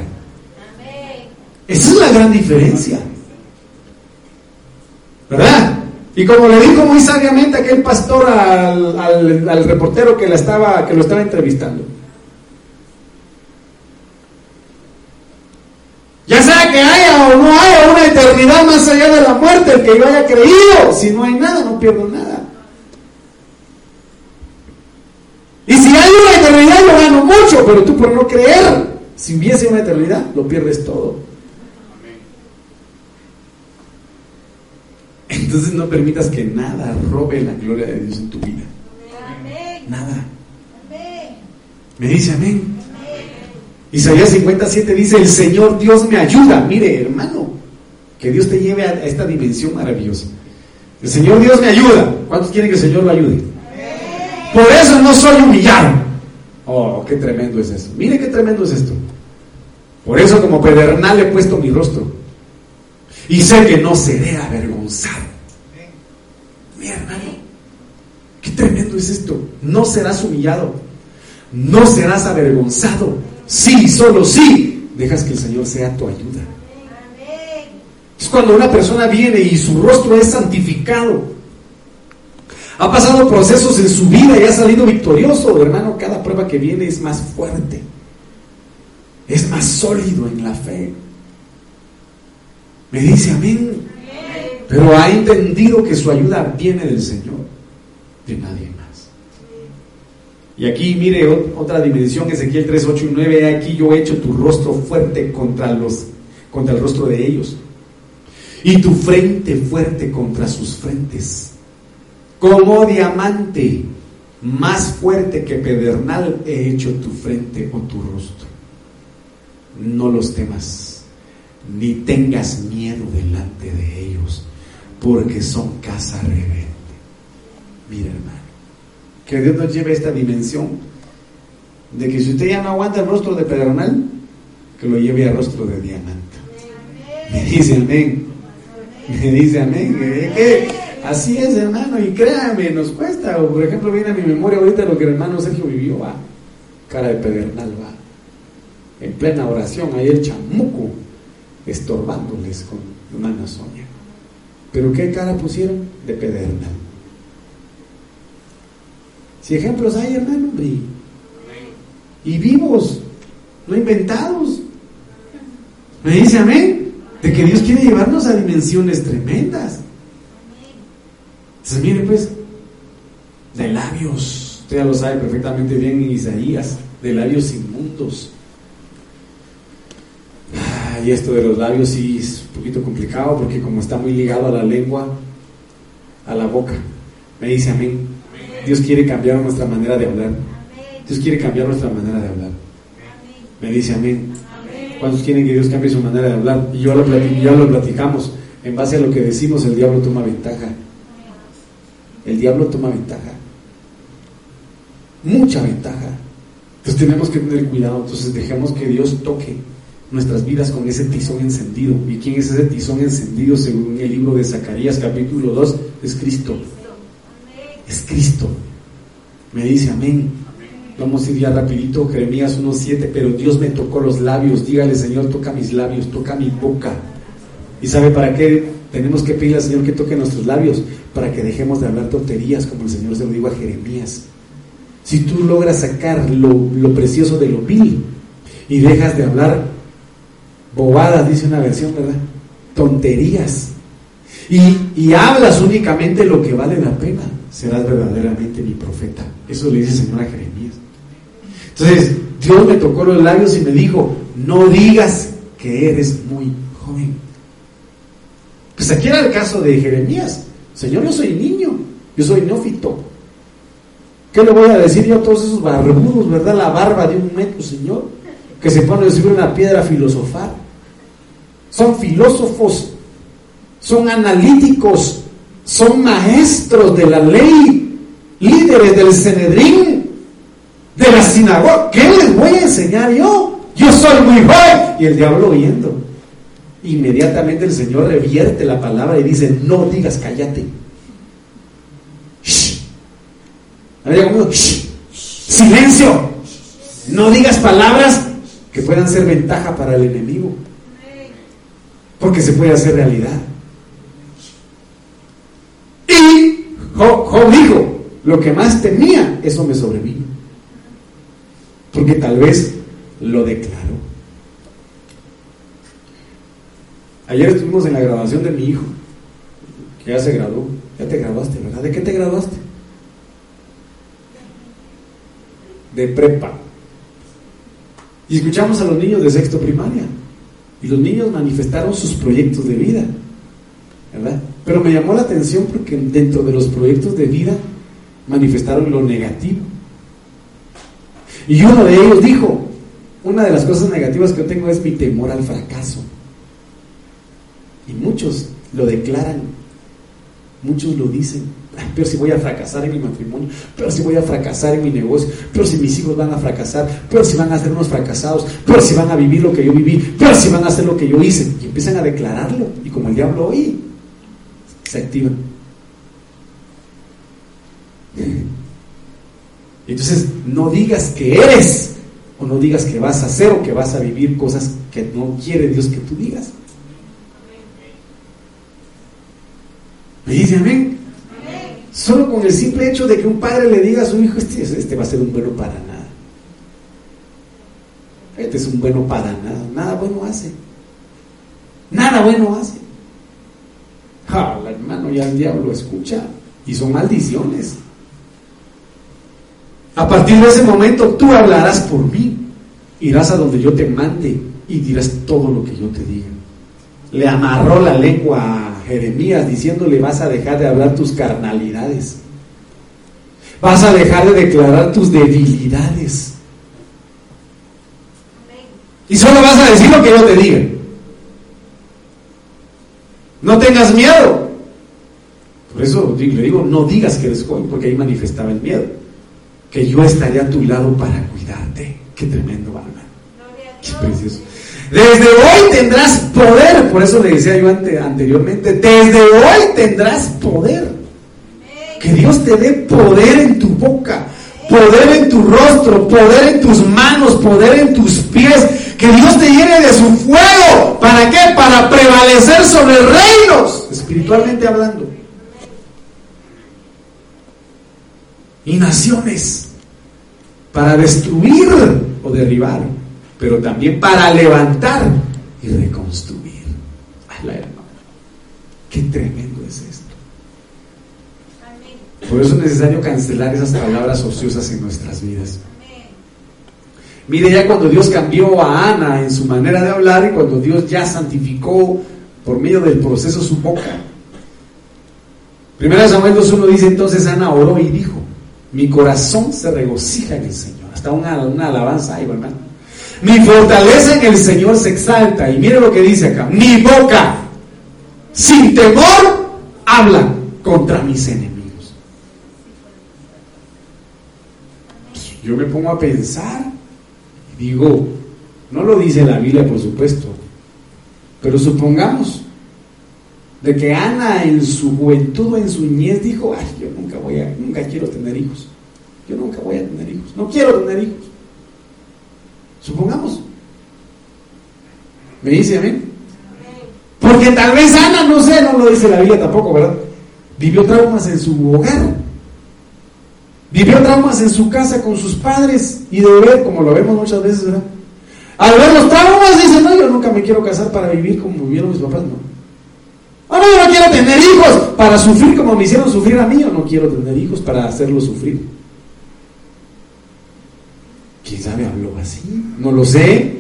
Esa es la gran diferencia. ¿Verdad? Y como le dijo muy sabiamente aquel pastor al, al, al reportero que, la estaba, que lo estaba entrevistando. Ya sea que haya o no haya una eternidad más allá de la muerte, el que yo haya creído, si no hay nada, no pierdo nada. Y si hay una eternidad, yo gano mucho, pero tú por no creer, si hubiese una eternidad, lo pierdes todo. Entonces no permitas que nada robe la gloria de Dios en tu vida. Nada. Me dice amén. Isaías 57 dice, el Señor Dios me ayuda. Mire, hermano, que Dios te lleve a esta dimensión maravillosa. El Señor Dios me ayuda. ¿Cuántos quieren que el Señor lo ayude? Por eso no soy humillado. Oh, qué tremendo es eso. Mire qué tremendo es esto. Por eso como pedernal he puesto mi rostro. Y sé que no seré avergonzado. Mi hermano, qué tremendo es esto. No serás humillado. No serás avergonzado. Sí, solo sí, dejas que el Señor sea tu ayuda. Es cuando una persona viene y su rostro es santificado. Ha pasado procesos en su vida y ha salido victorioso. Hermano, cada prueba que viene es más fuerte. Es más sólido en la fe. Me dice amén. Pero ha entendido que su ayuda viene del Señor, de nadie más. Y aquí mire otra dimensión, Ezequiel 3, 8 y 9, aquí yo he hecho tu rostro fuerte contra, los, contra el rostro de ellos, y tu frente fuerte contra sus frentes, como diamante, más fuerte que pedernal he hecho tu frente o tu rostro. No los temas, ni tengas miedo delante de ellos, porque son casa rebelde. Mira hermano que Dios nos lleve a esta dimensión de que si usted ya no aguanta el rostro de pedernal, que lo lleve al rostro de diamante. Me dice amén. Me dice amén. que así es, hermano, y créame, nos cuesta. por ejemplo, viene a mi memoria ahorita lo que el hermano Sergio vivió, va. Cara de pedernal, va. En plena oración, ahí el chamuco estorbándoles con hermana Sonia. Pero ¿qué cara pusieron? De pedernal. Si ejemplos hay, hermano, y, y vivos, no inventados. Me dice amén, de que Dios quiere llevarnos a dimensiones tremendas. Entonces, mire pues, de labios, usted ya lo sabe perfectamente bien en Isaías, de labios inmundos. y esto de los labios sí es un poquito complicado porque como está muy ligado a la lengua, a la boca. Me dice amén. Dios quiere cambiar nuestra manera de hablar. Dios quiere cambiar nuestra manera de hablar. Me dice amén. ¿Cuántos quieren que Dios cambie su manera de hablar? Y yo lo ya lo platicamos. En base a lo que decimos, el diablo toma ventaja. El diablo toma ventaja. Mucha ventaja. Entonces tenemos que tener cuidado. Entonces dejemos que Dios toque nuestras vidas con ese tizón encendido. ¿Y quién es ese tizón encendido según el libro de Zacarías capítulo 2? Es Cristo. Es Cristo. Me dice amén. Vamos a ir ya rapidito, Jeremías 1.7, pero Dios me tocó los labios. Dígale, Señor, toca mis labios, toca mi boca. ¿Y sabe para qué tenemos que pedirle al Señor que toque nuestros labios? Para que dejemos de hablar tonterías, como el Señor se lo dijo a Jeremías. Si tú logras sacar lo, lo precioso de lo vil y dejas de hablar bobadas, dice una versión, ¿verdad? Tonterías. Y, y, hablas únicamente lo que vale la pena, serás verdaderamente mi profeta. Eso le dice el Señor a Jeremías. Entonces, Dios me tocó los labios y me dijo, no digas que eres muy. Pues aquí era el caso de Jeremías. Señor, yo soy niño, yo soy neófito. ¿Qué le voy a decir yo a todos esos barbudos, verdad? La barba de un metro, Señor, que se pone subir una piedra a filosofar. Son filósofos, son analíticos, son maestros de la ley, líderes del Cenedrín, de la sinagoga. ¿Qué les voy a enseñar yo? Yo soy muy joven. Y el diablo oyendo. Inmediatamente el Señor revierte la palabra y dice, no digas cállate. Shh. Shh. Silencio. No digas palabras que puedan ser ventaja para el enemigo. Porque se puede hacer realidad. Y Job dijo, lo que más temía, eso me sobrevino. Porque tal vez lo declaró. Ayer estuvimos en la grabación de mi hijo, que ya se graduó. Ya te graduaste, ¿verdad? ¿De qué te graduaste? De prepa. Y escuchamos a los niños de sexto primaria. Y los niños manifestaron sus proyectos de vida. ¿Verdad? Pero me llamó la atención porque dentro de los proyectos de vida manifestaron lo negativo. Y uno de ellos dijo, una de las cosas negativas que yo tengo es mi temor al fracaso. Y muchos lo declaran, muchos lo dicen. pero si voy a fracasar en mi matrimonio, pero si voy a fracasar en mi negocio, pero si mis hijos van a fracasar, pero si van a ser unos fracasados, pero si van a vivir lo que yo viví, pero si van a hacer lo que yo hice. Y empiezan a declararlo. Y como el diablo oye, se activa. Entonces, no digas que eres, o no digas que vas a hacer o que vas a vivir cosas que no quiere Dios que tú digas. ¿Me dice amén? Solo con el simple hecho de que un padre le diga a su hijo, este, este va a ser un bueno para nada. Este es un bueno para nada. Nada bueno hace. Nada bueno hace. Ja, la hermano ya el diablo escucha. Y son maldiciones. A partir de ese momento tú hablarás por mí. Irás a donde yo te mande y dirás todo lo que yo te diga. Le amarró la lengua Jeremías diciéndole vas a dejar de hablar tus carnalidades. Vas a dejar de declarar tus debilidades. Y solo vas a decir lo que yo te diga. No tengas miedo. Por eso le digo, no digas que eres joven, porque ahí manifestaba el miedo. Que yo estaré a tu lado para cuidarte. Qué tremendo, alma. Qué precioso. Desde hoy tendrás poder. Por eso le decía yo anteriormente, desde hoy tendrás poder. Que Dios te dé poder en tu boca, poder en tu rostro, poder en tus manos, poder en tus pies. Que Dios te llene de su fuego. ¿Para qué? Para prevalecer sobre reinos, espiritualmente hablando. Y naciones. Para destruir o derribar pero también para levantar y reconstruir. la hermana. Qué tremendo es esto. Por eso es necesario cancelar esas palabras ociosas en nuestras vidas. Mire ya cuando Dios cambió a Ana en su manera de hablar y cuando Dios ya santificó por medio del proceso su boca. Primera Samuel 2.1 dice entonces Ana oró y dijo, mi corazón se regocija en el Señor. Hasta una, una alabanza ahí, hermano. Mi fortaleza en el Señor se exalta. Y mire lo que dice acá. Mi boca, sin temor, habla contra mis enemigos. Yo me pongo a pensar y digo, no lo dice la Biblia, por supuesto, pero supongamos de que Ana en su juventud en su niñez dijo, ay, yo nunca voy a, nunca quiero tener hijos. Yo nunca voy a tener hijos. No quiero tener hijos. Supongamos. ¿Me dice amén? Porque tal vez Ana, no sé, no lo dice la Biblia tampoco, ¿verdad? Vivió traumas en su hogar. Vivió traumas en su casa con sus padres y de ver, como lo vemos muchas veces, ¿verdad? Al ver los traumas dice, no, yo nunca me quiero casar para vivir como vivieron mis papás, no. Ah, no, yo no quiero tener hijos para sufrir como me hicieron sufrir a mí, o no quiero tener hijos para hacerlos sufrir. ¿Quién sabe habló así? No lo sé.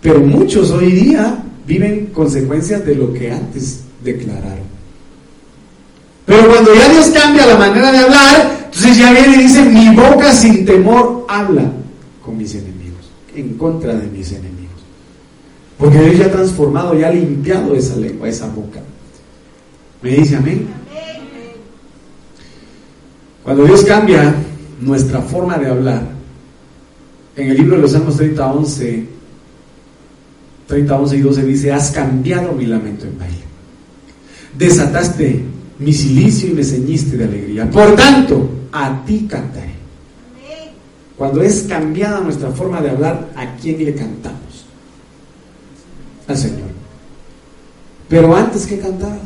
Pero muchos hoy día viven consecuencias de lo que antes declararon. Pero cuando ya Dios cambia la manera de hablar, entonces ya viene y dice, mi boca sin temor habla con mis enemigos, en contra de mis enemigos. Porque Dios ya ha transformado, ya ha limpiado esa lengua, esa boca. ¿Me dice amén? Cuando Dios cambia nuestra forma de hablar, en el libro de los Salmos 30, 11, 30, 11 y 12 dice, has cambiado mi lamento en baile. Desataste mi silicio y me ceñiste de alegría. Por tanto, a ti cantaré. Cuando es cambiada nuestra forma de hablar, ¿a quién le cantamos? Al Señor. Pero antes que cantar,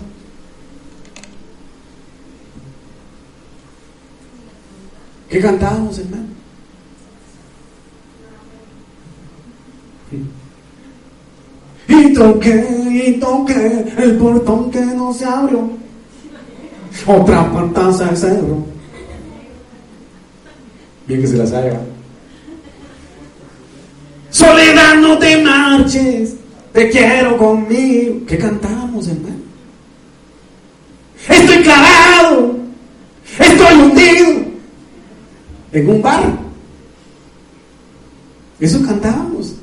¿qué cantábamos, hermano? Y toqué, y toqué el portón que no se abrió. Otra puerta se cerró. Bien que se las haga. Soledad, no te marches. Te quiero conmigo. ¿Qué cantamos, hermano? Estoy clavado. Estoy hundido. En un bar. Eso cantábamos.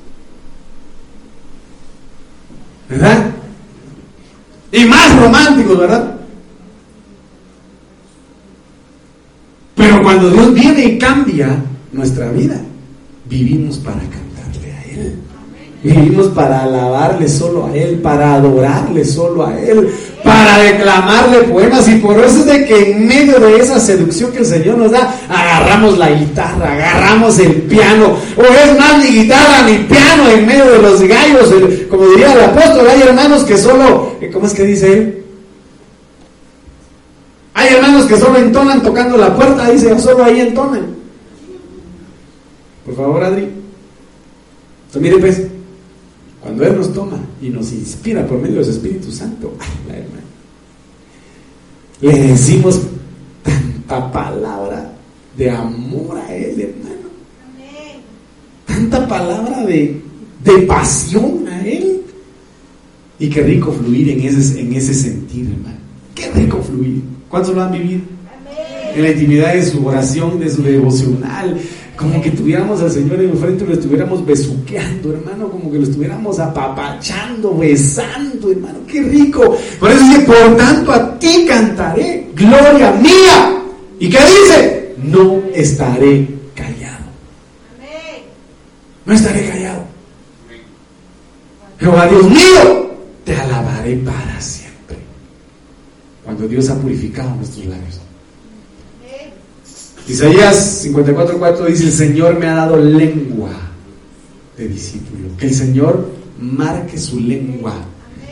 ¿Verdad? Y más románticos, ¿verdad? Pero cuando Dios viene y cambia nuestra vida, vivimos para Él. Vivimos para alabarle solo a Él, para adorarle solo a Él, para declamarle poemas. Y por eso es de que en medio de esa seducción que el Señor nos da, agarramos la guitarra, agarramos el piano. O es más, ni guitarra ni piano en medio de los gallos. Como diría el apóstol, hay hermanos que solo, ¿cómo es que dice él? Hay hermanos que solo entonan tocando la puerta, dice, solo ahí entonan. Por favor, Adri. Entonces, mire pues, cuando Él nos toma y nos inspira por medio del Espíritu Santo, ay, la le decimos tanta palabra de amor a Él, hermano. Tanta palabra de, de pasión a Él. Y qué rico fluir en ese, en ese sentir, hermano. Qué rico fluir. ¿Cuántos lo han vivido? En la intimidad de su oración, de su devocional, como que tuviéramos al Señor en frente y lo estuviéramos besuqueando, hermano, como que lo estuviéramos apapachando, besando, hermano, qué rico. Por eso dice, por tanto a ti cantaré, gloria mía. ¿Y qué dice? No estaré callado. No estaré callado. Jehová Dios mío, te alabaré para siempre. Cuando Dios ha purificado nuestros labios. Isaías 54:4 dice, el Señor me ha dado lengua de discípulo. Que el Señor marque su lengua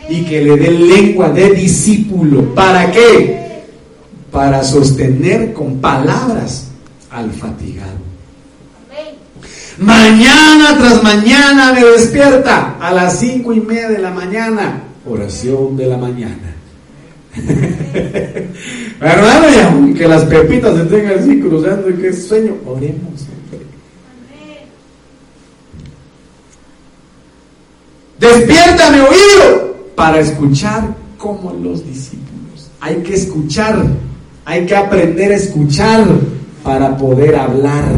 y que le dé lengua de discípulo. ¿Para qué? Para sostener con palabras al fatigado. Mañana tras mañana me despierta a las cinco y media de la mañana. Oración de la mañana. Hermano, y aunque las pepitas estén así cruzando, qué sueño, oremos. Despierta mi oído para escuchar como los discípulos. Hay que escuchar, hay que aprender a escuchar para poder hablar.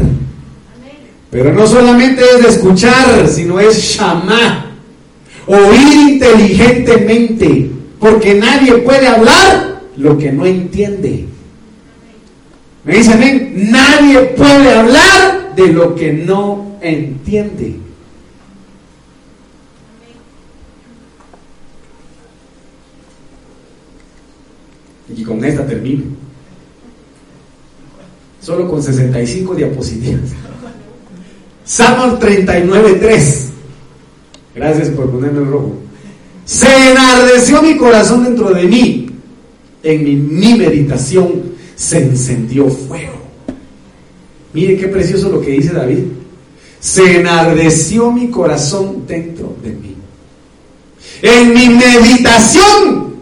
Pero no solamente es escuchar, sino es shamá, oír inteligentemente, porque nadie puede hablar lo que no entiende. Me dicen, amén, nadie puede hablar de lo que no entiende. Y con esta termino. Solo con 65 diapositivas. Salmo 39.3. Gracias por ponerme en rojo. Se enardeció mi corazón dentro de mí. En mi, meditación se encendió fuego. Mire qué precioso lo que dice David. Se enardeció mi corazón dentro de mí. En mi meditación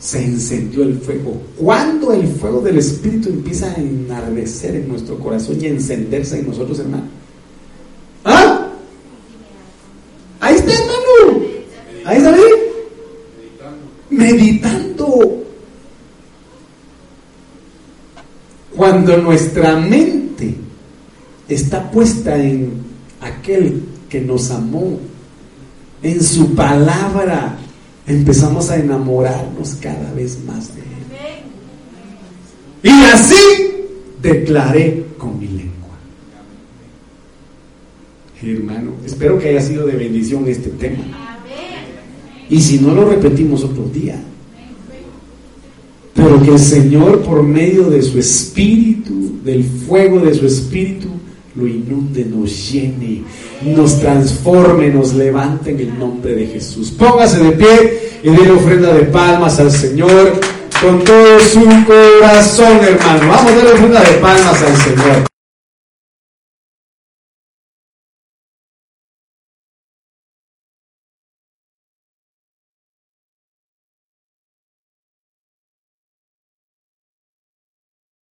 se encendió el fuego. Cuando el fuego del Espíritu empieza a enardecer en nuestro corazón y a encenderse en nosotros, hermano? ¿Ah? Ahí está, hermano. Ahí está bien. Meditando. Cuando nuestra mente está puesta en aquel que nos amó, en su palabra, empezamos a enamorarnos cada vez más de Él. Y así declaré con mi lengua. Hermano, espero que haya sido de bendición este tema. Y si no lo repetimos otro día. Pero que el Señor por medio de su espíritu, del fuego de su espíritu, lo inunde, nos llene, nos transforme, nos levante en el nombre de Jesús. Póngase de pie y déle ofrenda de palmas al Señor con todo su corazón, hermano. Vamos a darle ofrenda de palmas al Señor.